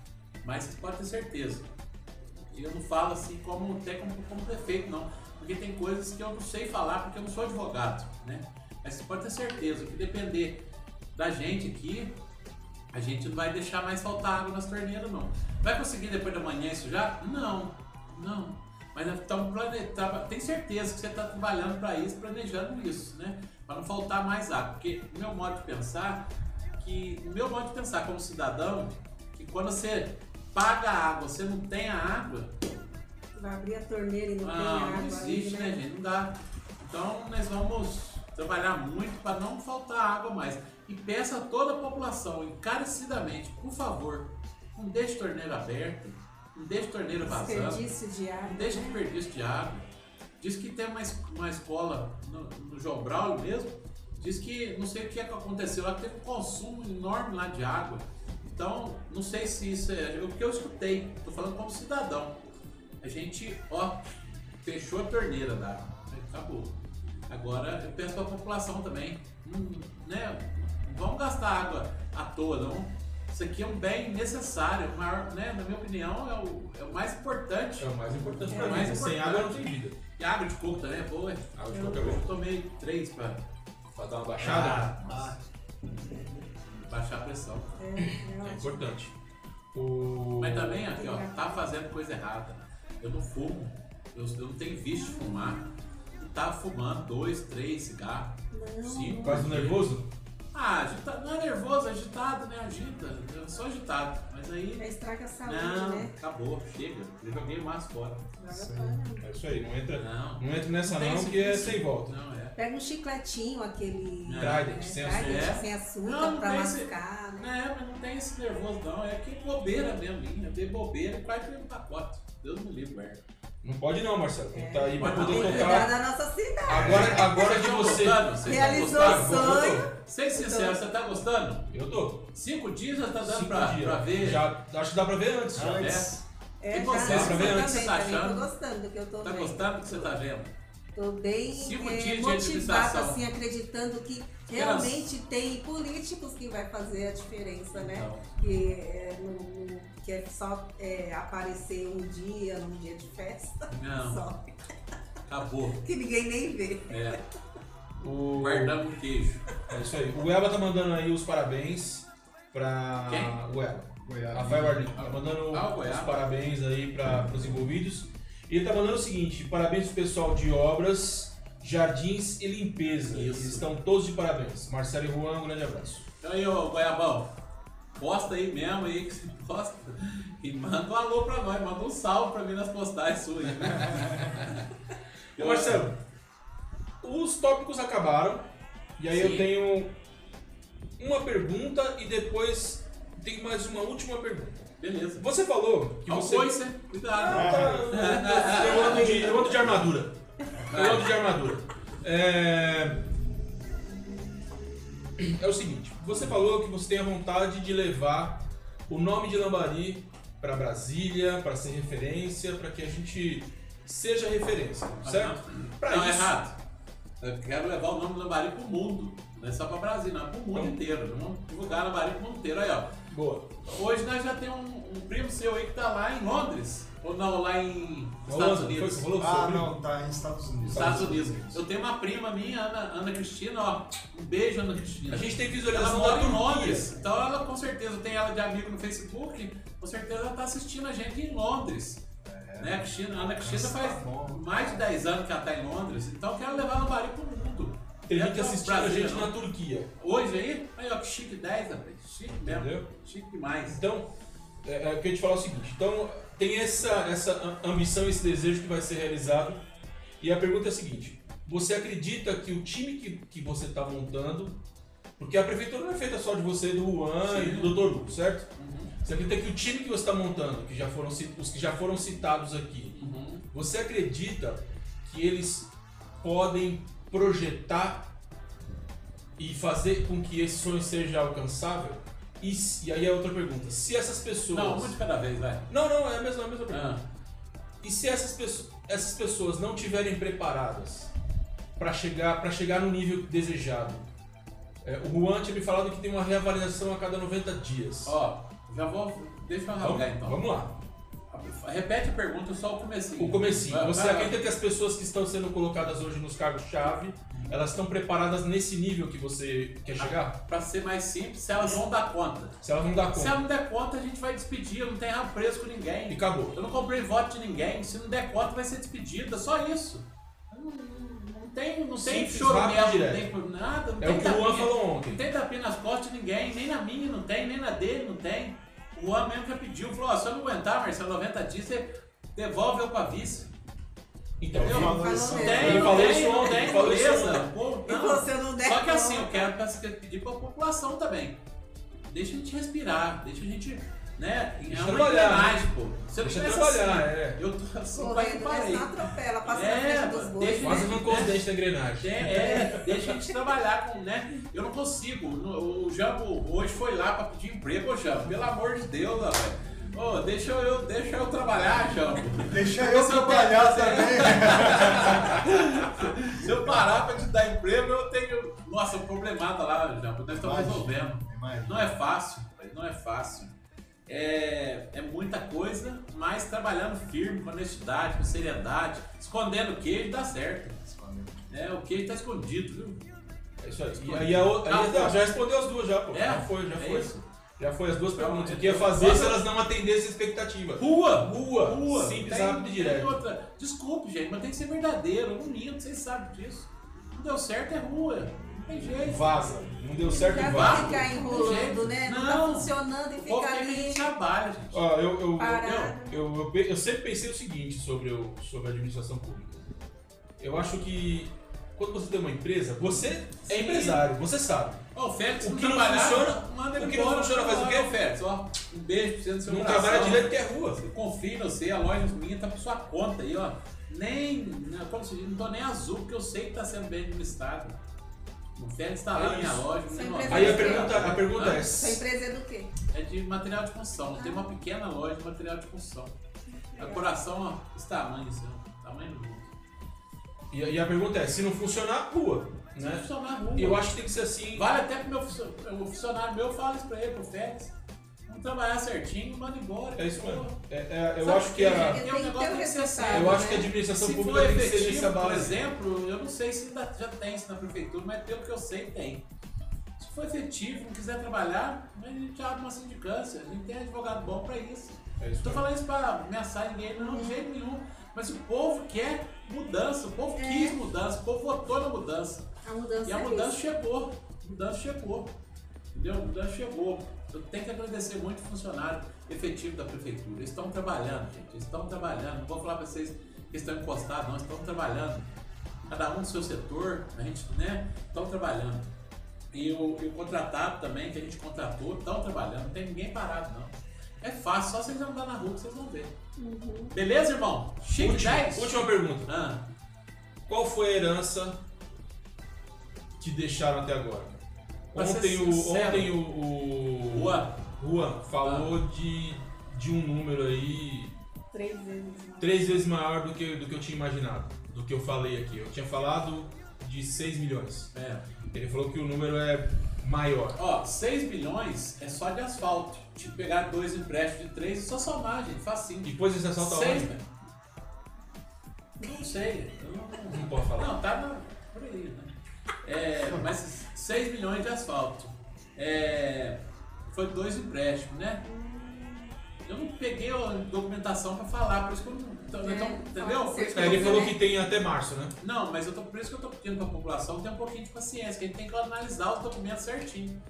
Mas pode ter certeza. Eu não falo assim como até como, como prefeito, não. Porque tem coisas que eu não sei falar porque eu não sou advogado, né? Mas você pode ter certeza que depender da gente aqui, a gente não vai deixar mais faltar água nas torneiras, não. Vai conseguir depois da manhã isso já? Não, não. Mas estamos planejando, tem certeza que você está trabalhando para isso, planejando isso, né? Para não faltar mais água. Porque o meu modo de pensar, que o meu modo de pensar como cidadão, que quando você paga a água, você não tem a água. Vai abrir a torneira e não, não tem água. Não existe, aí, né, gente? Não dá. Então nós vamos trabalhar muito para não faltar água mais. E peço a toda a população, encarecidamente, por favor, não deixe torneira aberta, não deixe torneira vazando. Desperdício de água. Não deixe né? desperdício de água. Diz que tem uma, uma escola no, no João Braulio mesmo, diz que não sei o que, é que aconteceu lá, teve um consumo enorme lá de água. Então, não sei se isso é. O que eu escutei, estou falando como cidadão. A gente, ó, fechou a torneira da água. Acabou. Agora eu peço para a população também, hum, né? Vamos gastar água à toa, não. Isso aqui é um bem necessário, maior, né? Na minha opinião, é o, é o mais importante. É o mais importante é para mim. Sem água não tem vida. E água de coco também é boa. Água de coco é boa. Eu tomei três para dar uma baixada. Ah, ah baixar a pressão. É, é, é importante. O... Mas também aqui, ó, tá fazendo coisa errada. Eu não fumo, eu, eu não tenho visto de fumar. E tá fumando dois, três cigarros, cinco. Do nervoso? Ah, agita, não é nervoso, é agitado, né? Agita. Eu sou agitado. Mas aí. Já estraga a saúde, não, né? Acabou, chega. Eu joguei mais fora. É isso aí, não entra, não, não entra nessa não, não que é sem volta. Não, é. Pega um chicletinho, aquele. Trident, né? sem Trident, açúcar. sem açúcar, Não, não pra tem esse- mascar, né? É, mas não tem esse nervoso não. É que bobeira mesmo, minha. Dei bobeira e quase um pacote. Deus me livre, guarda. Não pode não, Marcelo. Tem que estar aí pra Mas poder não, é. Cuidar tocar. da nossa cidade. Agora, agora que você. estão gostando? Vocês Realizou estão o sonho. Ser sincero, você tá gostando? Eu tô. Cinco dias já tá dando pra, pra ver? Já, acho que dá pra ver antes. já. Antes. É, E já, você, eu pra ver também, antes, você tá também achando? tô gostando do que eu tô Tá vendo. gostando do que você tá vendo? Tô bem Cinco é, dias de motivada, administração. assim, acreditando que realmente tem políticos que vai fazer a diferença, né? Então. Que, é, não, não- que é só é, aparecer um dia, num dia de festa, Não. só, Acabou. que ninguém nem vê. É. O... Guardamos o queijo. É isso aí. O Eba tá mandando aí os parabéns pra. Quem? O Eba. Rafael Arlindo, tá mandando ah, os parabéns aí para os envolvidos. Ele tá mandando o seguinte: parabéns pro pessoal de obras, jardins e limpeza. Isso. Eles estão todos de parabéns. Marcelo e Juan, um grande abraço. Então aí, ô Goiabão, posta aí mesmo aí que você posta. E manda um alô pra nós, manda um salve pra mim nas postagens suas. Ô Marcelo, os tópicos acabaram. E aí Sim. eu tenho uma pergunta e depois tem mais uma última pergunta. Beleza. Você falou que você. Coisa, cuidado. Ah, tá. eu, ando de, eu ando de armadura. Eu ando de armadura. É... é o seguinte, você falou que você tem a vontade de levar o nome de Lambari para Brasília, para ser referência, para que a gente seja referência, certo? Pra não, isso... errado. Eu quero levar o nome do Lambari pro mundo. Não é só para Brasil, não, é pro mundo então, inteiro. Vamos divulgar Lambari pro mundo inteiro. Aí, ó. Boa. Hoje nós já temos um, um, primo seu aí que tá lá em Londres. Ou não, lá em Estados Unidos. Foi, ah, não, tá em Estados Unidos. Estados Unidos. Eu tenho uma prima minha, Ana, Ana Cristina, ó. Um beijo, Ana Cristina. A gente tem visualização ela mora em Londres. Então ela com certeza tem ela de amigo no Facebook. Com certeza ela tá assistindo a gente em Londres. É. Né? A, Cristina, a Ana Cristina Nossa, faz tá mais de 10 anos que ela tá em Londres. Então eu quero levar no Bari pro mundo. Tem gente assistindo a gente na Turquia. Hoje aí, aí ó, que chique 10, rapaz. Chique mesmo. Entendeu? Chique demais. Então, é, é, eu queria te falar o seguinte. Então, tem essa, essa ambição, esse desejo que vai ser realizado. E a pergunta é a seguinte: você acredita que o time que, que você está montando, porque a prefeitura não é feita só de você, do Juan Sim. e do Dr. Hugo, certo? Uhum. Você acredita que o time que você está montando, que já foram, os que já foram citados aqui, uhum. você acredita que eles podem projetar e fazer com que esse sonho seja alcançável? E, e aí é outra pergunta. Se essas pessoas. Não, uma de cada vez, vai. Não, não, é a mesma, a mesma pergunta. Ah. E se essas, pessoas, essas pessoas não estiverem preparadas para chegar, pra chegar no nível desejado? É, o Juan tinha me falado que tem uma reavaliação a cada 90 dias. Ó, já vou. Deixa eu rasgar então. Vamos lá. Repete a pergunta só o comecinho. O comecinho. Vai, Você acredita que as pessoas que estão sendo colocadas hoje nos cargos-chave, elas estão preparadas nesse nível que você quer chegar? Para ser mais simples, se elas vão dar conta. Se elas não dar conta. Se elas não der conta, a gente vai despedir. Eu não tenho rabo preso com ninguém. E acabou. Eu não comprei voto de ninguém. Se não der conta, vai ser despedida. Só isso. Não, não tem, não tem choro mesmo, não tem nada. Não é tem o que o Luan falou ontem. Não tem tapinha nas costas de ninguém. Nem na minha não tem, nem na dele não tem. O Juan mesmo já pediu, falou, ó, se eu não aguentar, Marcelo, 90 dias, você devolve eu pra vice. Então, ele falou isso ontem. Ele falou isso ontem, Só que assim, eu quero pedir pra população também. Deixa a gente respirar, deixa a gente né? Deixa é uma engrenagem, pô. Você deixa trabalhar, assim, é. Eu tô assim, vai que parei. atropela, passa é, na frente dos bois. Deixa, Quase não consciente da engrenagem. É, é, deixa a gente trabalhar com, né? Eu não consigo. O Jambo hoje foi lá pra pedir emprego, ô Jambo. Pelo amor de Deus, velho. Ô, oh, deixa eu, deixa eu trabalhar, Jambo. Deixa eu trabalhar também. Se eu parar pra te dar emprego, eu tenho. Nossa, um problemada lá, Jambo. Nós estamos resolvendo. Imagina. Não é fácil, não é fácil é, é muita coisa, mas trabalhando firme, com honestidade, com seriedade, escondendo o queijo dá certo. É, o queijo tá escondido, viu? É isso aí. E aí, a, aí ah, já respondeu as duas já, pô. É, já foi, já é foi. Isso. Já foi as duas perguntas. O que ia fazer se elas não atendessem a expectativa? Rua! Rua! Rua! Simples, tem, rápido e direto. Outra. Desculpe, gente, mas tem que ser verdadeiro. Não minto, vocês sabem disso. Não deu certo, é rua. Vaza. Não deu certo e vaza. ficar enrolando, né? Não, não tá funcionando e fica ali. A gente trabalha, gente. Ó, eu, eu, eu, eu, eu, sempre pensei o seguinte sobre, o, sobre a administração pública. Eu acho que quando você tem uma empresa, você é Sim. é empresário, você sabe. Ó, o Félix, o que não funciona, manda ele o que não funciona faz o quê? Félix, ó, um beijo pra você no seu Não trabalha direito que é rua. Eu confio em você, a loja minha tá por sua conta aí, ó. Nem, como se diz, não tô nem azul, porque eu sei que tá sendo bem administrado. O Félix está lá na minha loja. Aí a pergunta, a pergunta é: Sua empresa é do quê? É de material de construção. Ah. Tem uma pequena loja de material de construção. A coração, ó, esse tamanho, assim, ó, tamanho do mundo. E, e a pergunta é: se não funcionar, rua. Se né? não funcionar, rua. Eu acho que tem que ser assim. Vale até pro meu funcionário meu, fala isso pra ele, pro Félix. Trabalhar certinho e manda embora. É isso mesmo. É, é, eu acho que a. Tem um negócio que sério. Eu acho que a né? administração se pública tem que ser nessa. Por exemplo, eu não sei se já tem isso na prefeitura, mas pelo que eu sei, tem. Se for efetivo, não quiser trabalhar, a gente abre uma sindicância. A gente tem advogado bom pra isso. É Não isso tô mesmo. falando isso pra ameaçar ninguém, não, de jeito nenhum. Mas o povo quer mudança, o povo É. quis mudança, o povo votou na mudança. A mudança E a é mudança isso. chegou. A mudança chegou. Entendeu? A mudança chegou. Eu tenho que agradecer muito o funcionário efetivo da prefeitura. Eles estão trabalhando, gente. Eles estão trabalhando. Não vou falar para vocês que estão encostados, não. Eles estão trabalhando. Cada um do seu setor, a gente, né? Estão trabalhando. E o, e o contratado também, que a gente contratou, estão trabalhando. Não tem ninguém parado, não. É fácil, só vocês andar na rua que vocês vão ver. Uhum. Beleza, irmão? Chique Última, 10? última pergunta. Ah, Qual foi a herança que deixaram até agora? Ontem, o, ontem o, o Juan. Juan falou de, de um número aí Três vezes. mais. três vezes maior do que, do que eu tinha imaginado, do que eu falei aqui. Eu tinha falado de 6 milhões. É. Ele falou que o número é maior. Ó, 6 milhões é só de asfalto. Tipo, pegar dois empréstimos de três e só somar, gente. Facinho. Depois esse assalto Seis, aonde? Não sei. Eu não, Não pode falar. não, tá na, por aí, né? É, mas 6 milhões de asfalto. É, foi dois empréstimos, né? Eu não peguei a documentação pra falar, por isso que eu não. Então, É, então, entendeu? É, ele falou que tem até março, né? Não, mas eu tô, por isso que eu tô pedindo pra população ter um pouquinho de paciência, que a gente tem que analisar os documentos certinho.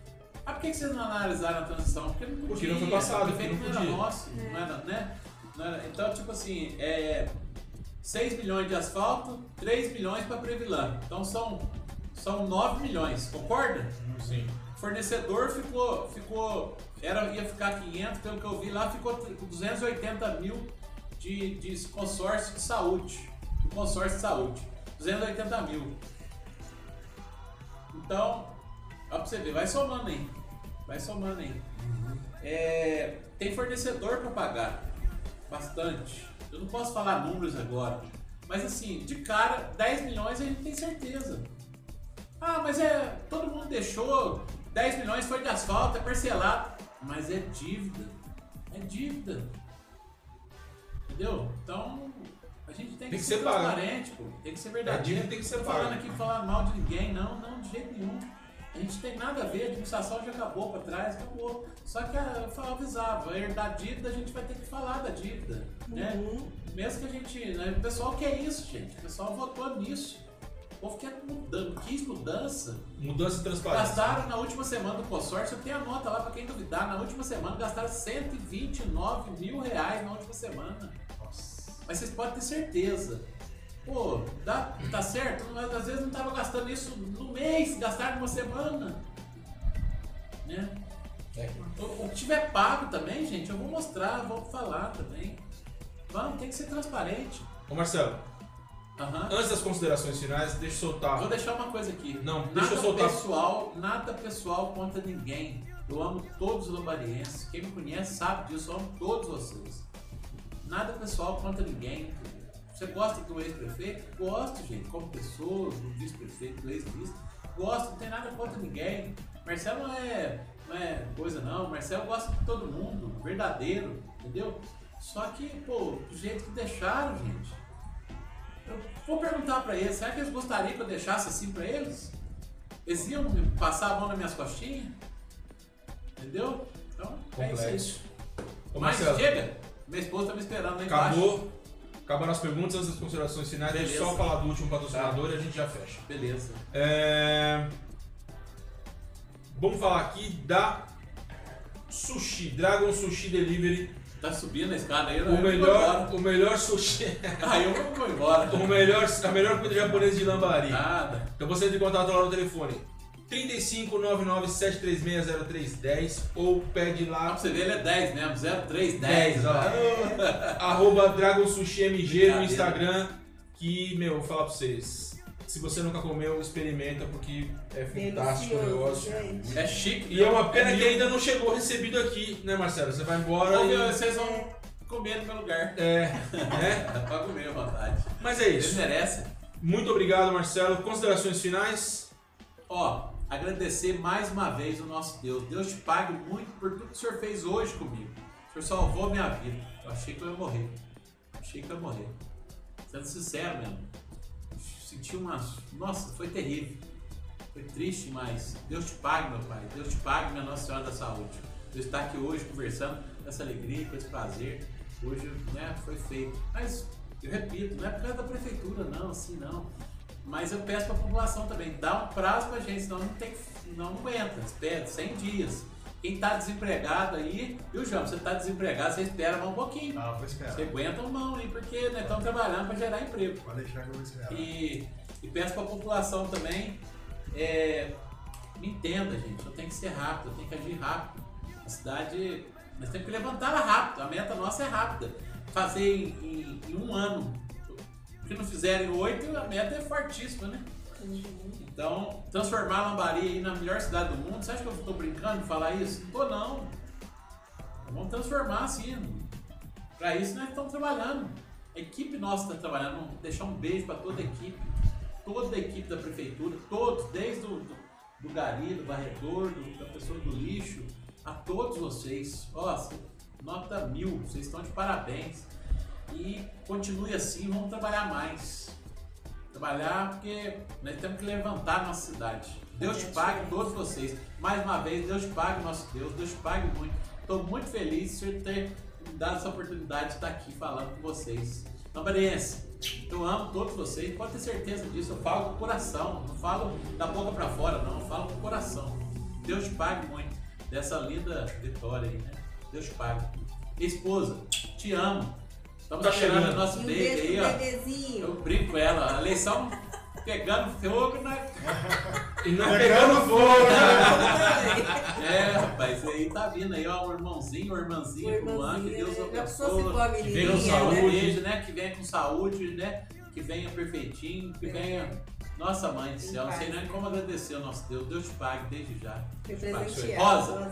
Ah, por que vocês não analisaram a transição? Porque não podia. Porque não foi passado, porque não não era nosso, não era, né? Não era- então, tipo assim, é, 6 milhões de asfalto, 3 milhões pra Previlã. Então são, são 9 milhões, concorda? Sim. Fornecedor ficou, ficou, era, ia ficar 500, pelo que eu vi lá, ficou com 280 mil de, de consórcio de saúde. Do consórcio de saúde. 280 mil. Então, ó pra você ver, vai somando aí. Vai somando aí. É, tem fornecedor para pagar. Bastante. Eu não posso falar números agora. Mas assim, de cara, 10 milhões a gente tem certeza. Ah, mas é. Todo mundo deixou. 10 milhões foi de asfalto, é parcelado. Mas é dívida. É dívida. Entendeu? Então, a gente tem que, Tem que ser, ser transparente, pô. Tem que ser A verdadeiro. dívida tem que ser Tô falando aqui falando mal de ninguém, não, não, de jeito nenhum. A gente tem nada a ver, a administração já acabou pra trás, acabou. Só que a- eu falava, avisava, herdar dívida, a gente vai ter que falar da dívida. Né? Uhum. Mesmo que a gente. Né, o pessoal quer isso, gente. O pessoal votou nisso. O povo quer mudança, quis mudança. Mudança de transparência. Gastaram na última semana do consórcio, eu tenho a nota lá pra quem duvidar. Na última semana gastaram 129 mil reais na última semana. Mas vocês podem ter certeza. Pô, dá, tá certo? Mas às vezes não tava gastando isso no mês, gastaram numa semana. Né? É. O, o que tiver pago também, gente, eu vou mostrar, vou falar também. Vamos, tem que ser transparente. Ô Marcelo, Aham. antes das considerações finais, deixa eu soltar. Vou deixar uma coisa aqui. Não, nada deixa eu soltar. pessoal, nada pessoal contra ninguém. Eu amo todos os lambarienses. Quem me conhece sabe disso, eu amo todos vocês. Nada pessoal contra ninguém. Você gosta do ex-prefeito? Gosto, gente, como pessoa, do vice-prefeito, do ex-vice. Gosto, não tem nada contra ninguém. Marcelo não é, não é coisa não. Marcelo gosta de todo mundo, verdadeiro, entendeu? Só que, pô, do jeito que deixaram, gente. Eu vou perguntar pra eles, será que eles gostariam que eu deixasse assim pra eles? Eles iam passar a mão nas minhas costinhas? Entendeu? Então, é isso aí. Complexo. Ô Mas Marcelo, chega! Minha esposa tá me esperando lá embaixo. acabou. Acabaram as perguntas, das considerações finais. Deixa eu Beleza. só falar do último patrocinador e a gente já fecha. Beleza. É... Vamos falar aqui da Sushi, Dragon Sushi Delivery. Tá subindo a escada aí, eu O melhor, o melhor sushi, Aí eu vou embora. o melhor, a melhor comida japonesa de Lambari. Nada. Então você entra em contato lá no telefone 3599-736-0310 ou pede Pra lá você ver, ele é 10 mesmo, 0310. 10, ó. arroba Dragon Sushi MG no. Instagram que, meu, vou falar pra vocês se você nunca comeu, experimenta porque é fantástico o negócio gente. É chique. e é uma pena que mil. ainda não chegou recebido aqui, né Marcelo? Você vai embora e... Vocês vão comer no meu lugar. É, né? Dá pra comer à vontade. Mas é isso. merecem. Muito obrigado, Marcelo. Considerações finais? Ó, agradecer mais uma vez o nosso Deus. Deus te pague muito por tudo que o Senhor fez hoje comigo. O Senhor salvou minha vida. Eu achei que eu ia morrer. Achei que eu ia morrer. Sendo sincero mesmo. Senti umas. Nossa, foi terrível. Foi triste, mas Deus te pague, meu Pai. Deus te pague, minha Nossa Senhora da Saúde. Deus está aqui hoje conversando com essa alegria, com esse prazer. Hoje, né, foi feito. Mas, eu repito, não é por causa da prefeitura, não, assim não. Mas eu peço para a população também, dá um prazo para a gente, senão não, tem, não aguenta. Espera 100 dias. Quem está desempregado aí, viu, João? Você está desempregado, você espera mais um pouquinho. Ah, vou esperar. Você aguenta uma mão aí, porque nós estamos trabalhando para gerar emprego. Pode deixar que eu vou esperar. E, e peço para a população também, é, me entenda, gente, eu tenho que ser rápido, eu tenho que agir rápido. A cidade, nós temos que levantar ela rápido, a meta nossa é rápida. Fazer em, em- em um ano. Se não fizerem oito, a meta é fortíssima, né? Então, transformar Lambari aí na melhor cidade do mundo, você acha que eu estou brincando de falar isso? Tô não. Vamos transformar assim. Para isso nós estamos trabalhando. A equipe nossa está trabalhando. Vamos deixar um beijo para toda a equipe. Toda a equipe da prefeitura, todos, desde o do, do gari, do varredor, do- da pessoa do lixo, a todos vocês. Nossa, nota mil, vocês estão de parabéns. E continue assim, vamos trabalhar mais. Trabalhar porque nós temos que levantar a nossa cidade. Deus te pague todos vocês. Mais uma vez, Deus te pague, nosso Deus. Deus te pague muito. Estou muito feliz de ter me dado essa oportunidade de estar aqui falando com vocês. Lambariense, eu amo todos vocês, pode ter certeza disso. Eu falo com o coração, não falo da boca para fora, não. Eu falo com o coração. Deus te pague muito dessa linda vitória aí, né? Deus te pague. Esposa, te amo. Estamos Tá esperando chegando. o nosso E um beijo beijo aí, ó. bebezinho. Eu brinco com ela, a eleição pegando fogo, né? E não Pegando pegando fogo, É, rapaz, aí tá vindo aí, ó, o irmãozinho, o irmãzinho, O o Juan, que Deus né? Abençoe. a vem com menininha, saúde. né? Né? Que venha com saúde, né? Que venha perfeitinho, que venha. Nossa mãe do céu, não sei nem como agradecer ao nosso Deus. Deus te pague desde já. Te. Rosa,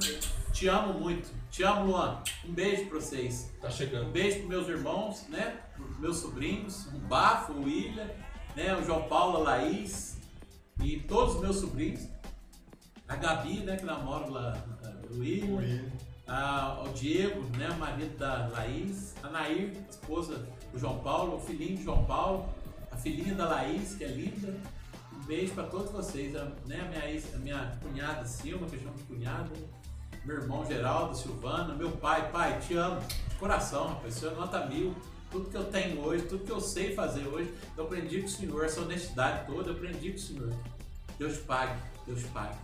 te amo muito. Te amo, Luan. Um beijo pra vocês. Tá Um chegando. beijo pros meus irmãos, né? Pros meus sobrinhos, o Bafo, o William, né? O João Paulo, a Laís e todos os meus sobrinhos. A Gabi, né? Que namora lá, o William. Oi. a- o Diego, né, o marido da Laís, a Nair, esposa do João Paulo, o filhinho de João Paulo, a filhinha da Laís, que é linda. Um beijo para todos vocês, a, né, a, minha, ex- a minha cunhada Silva, que eu chamo de cunhada, meu irmão Geraldo, Silvana, meu pai, pai, te amo, de coração, rapaz, o senhor nota mil. Tudo que eu tenho hoje, tudo que eu sei fazer hoje, eu aprendi com o Senhor, essa honestidade toda, eu aprendi com o Senhor. Deus te pague, Deus te pague.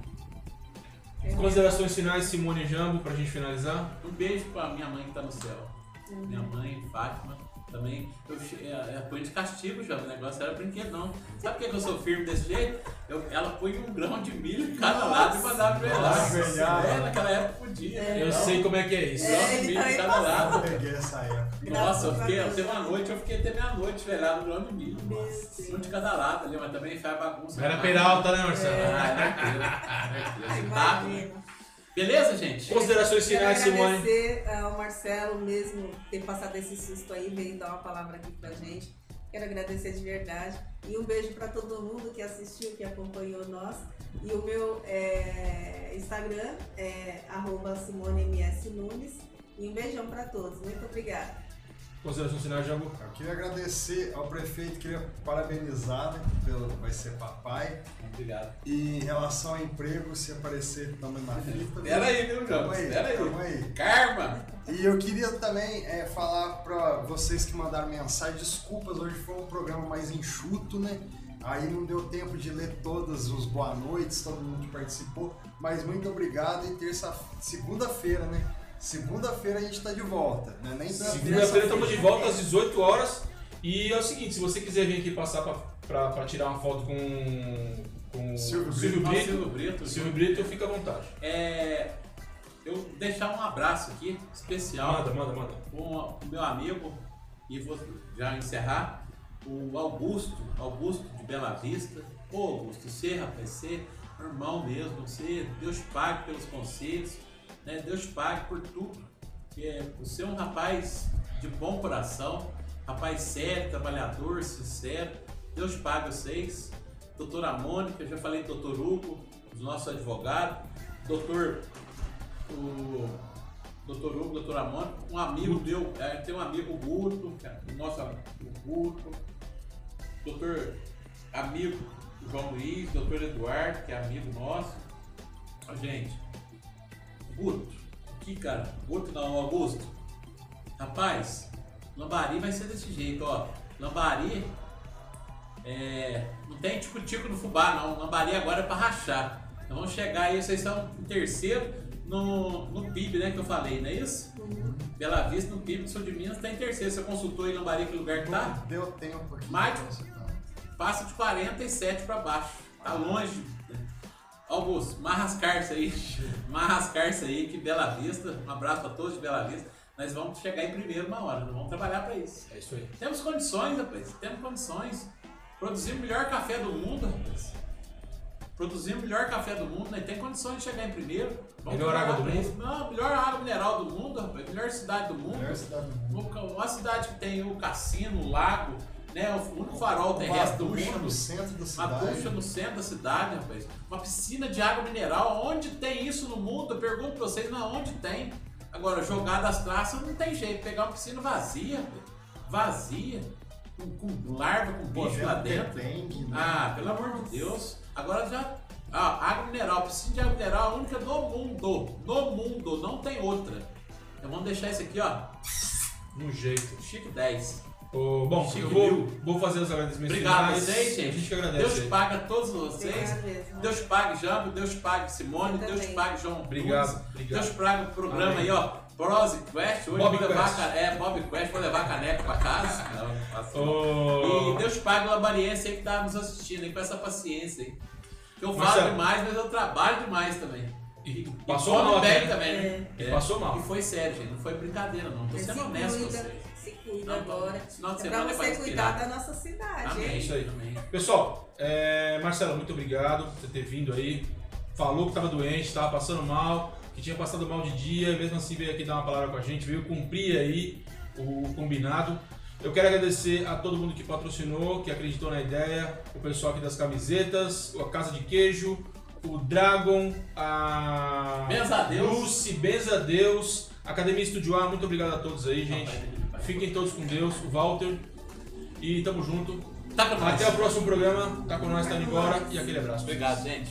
Considerações finais, Simone Jambo, pra gente finalizar. Um beijo pra minha mãe que tá no céu. Minha mãe, Fátima, também. Eu, che- é, é, põe de castigo já, o negócio era brinquedo não. Sabe por que que eu sou firme desse jeito? Eu- ela põe um grão de milho em cada lado e mandava ajoelhar. É, naquela época podia. né? Eu Então, sei como é que é isso. Um grão É, de milho em cada lado. Eu peguei essa época. Nossa, eu fiquei, teve uma noite, eu fiquei até meia-noite velado no grão de milho. Um de cada lado ali, mas também faz bagunça. Era. Peralta, né, Marcelo? Ah, certeza, certeza. Tá? Imagina. Beleza, gente? Considerações finais, Simone. agradecer ao Marcelo mesmo ter passado esse susto aí, veio dar uma palavra aqui pra gente. Quero agradecer de verdade. E um beijo pra todo mundo que assistiu, que acompanhou nós. E o meu é, Instagram é arroba SimoneMS Nunes. E um beijão pra todos. Muito obrigada. Considerações finais, Jambo. Eu queria agradecer ao prefeito, queria parabenizar, né, pelo vai ser papai. Obrigado. E em relação ao emprego, se aparecer também na fita. Pera aí, viu, aí, Pera aí. tamo aí. Karma! E eu queria também é, falar para vocês que mandaram mensagem, desculpas, hoje foi um programa mais enxuto, né? Aí não deu tempo de ler todas os boa noites, todo mundo que participou, mas muito obrigado e terça, segunda-feira, né? Segunda-feira a gente tá de volta, né? Nem Segunda-feira estamos de volta às 18 horas. E é o seguinte, se você quiser vir aqui passar pra tirar uma foto com, com o Silvio Silvio Nossa, Brito, Silvio Brito. Silvio Brito, fica à vontade. É, eu deixar um abraço aqui, especial, Manda, manda, manda. com o meu amigo, e vou já encerrar, o Augusto, Augusto de Bela Vista. Ô Augusto, você, rapaz, você, é irmão mesmo, você, Deus te pague pelos conselhos, né? Deus te pague por tudo. É, você é um rapaz de bom coração, rapaz sério, trabalhador, sincero. Deus te pague vocês. Doutora Mônica, eu já falei do doutor Hugo, nosso advogado. Doutor o Dr. Hugo, doutor Mônica, um amigo meu, é, tem um amigo, o Guto, cara, o nosso amigo, Guto, doutor amigo, João Luiz, doutor Eduardo, que é amigo nosso. Gente, Guto, aqui cara, Guto não, Augusto. Rapaz, Lambari vai ser desse jeito, ó. Lambari é, não tem tico-tico no fubá, não. Lambari agora é pra rachar. Então vamos chegar aí, vocês estão em terceiro no, no PIB, né, que eu falei, não é isso? Bela Vista, no PIB do Sul de Minas, tá em terceiro. Você consultou em Lambari que lugar que tá? Deu tempo aqui. Mais-? Passa de 47 pra baixo. Tá longe. Né? Augusto, marrascar-se aí. Marrascar-se aí, que Bela Vista. Um abraço pra todos de Bela Vista. Nós vamos chegar em primeiro uma hora, nós vamos trabalhar pra isso. É isso aí. Temos condições, rapaz. Temos condições. Produzir o melhor café do mundo, rapaz. Produzir o melhor café do mundo, nós temos condições de chegar em primeiro. Melhor trabalhar água do mundo. Não, melhor água mineral do mundo, rapaz. Melhor cidade do mundo. Melhor cidade do mundo. Uma cidade que tem o cassino, o lago, né? O único farol terrestre do Uma ducha mundo. no centro da Uma cidade. ducha no centro da cidade, rapaz. Uma piscina de água mineral. Onde tem isso no mundo? Eu pergunto pra vocês, não, onde tem? Agora, jogar das traças não tem jeito. Pegar uma piscina vazia, rapaz. Vazia. Com, com larva, com bicho lá Podendo ter dentro. dengue, né? Ah, pelo amor de Deus. Agora já. Ah, água mineral, piscina de água mineral, a única do mundo. No mundo, não tem outra. Então vamos deixar isso aqui, ó. No jeito. Chique 10. Ô, bom, Chique eu vou, vou fazer os agradecimentos Obrigado a vocês, A gente gente. que agradece. Deus paga a todos vocês. Obrigada mesmo. Deus pague Jambo, Deus pague Simone, Eu Deus pague João Obrigado, obrigado. Deus pague o programa Amém. aí, ó. Prose Quest. Hoje Bob vou levar Quest. a cane- É, Bob Quest, vou levar a caneca pra casa. Não. Ô, E Deus pague o labariense aí que tá nos assistindo aí com essa paciência aí. Eu falo Marcelo. demais, mas eu trabalho demais também. E E passou mal, bem né? também, né? E passou mal. E foi sério, gente. Não foi brincadeira, não. Tô Se sendo honesto com cuida, Não, agora. É pra é você cuidar da nossa cidade, Amém. hein? isso aí. Amém. Pessoal, é, Marcelo, muito obrigado por você ter vindo aí. Falou que estava doente, estava passando mal, que tinha passado mal de dia, e mesmo assim veio aqui dar uma palavra com a gente, veio cumprir aí o combinado. Eu quero agradecer a todo mundo que patrocinou, que acreditou na ideia, o pessoal aqui das camisetas, a Casa de Queijo, o Dragon, a Benza Deus. Lucy, Benza a Deus, Academia Estúdio A, muito obrigado a todos aí, gente. Fiquem todos com Deus, o Walter, e tamo junto. Tá. Até o próximo programa. Tá com nós, tá embora. E aquele abraço. Obrigado, gente.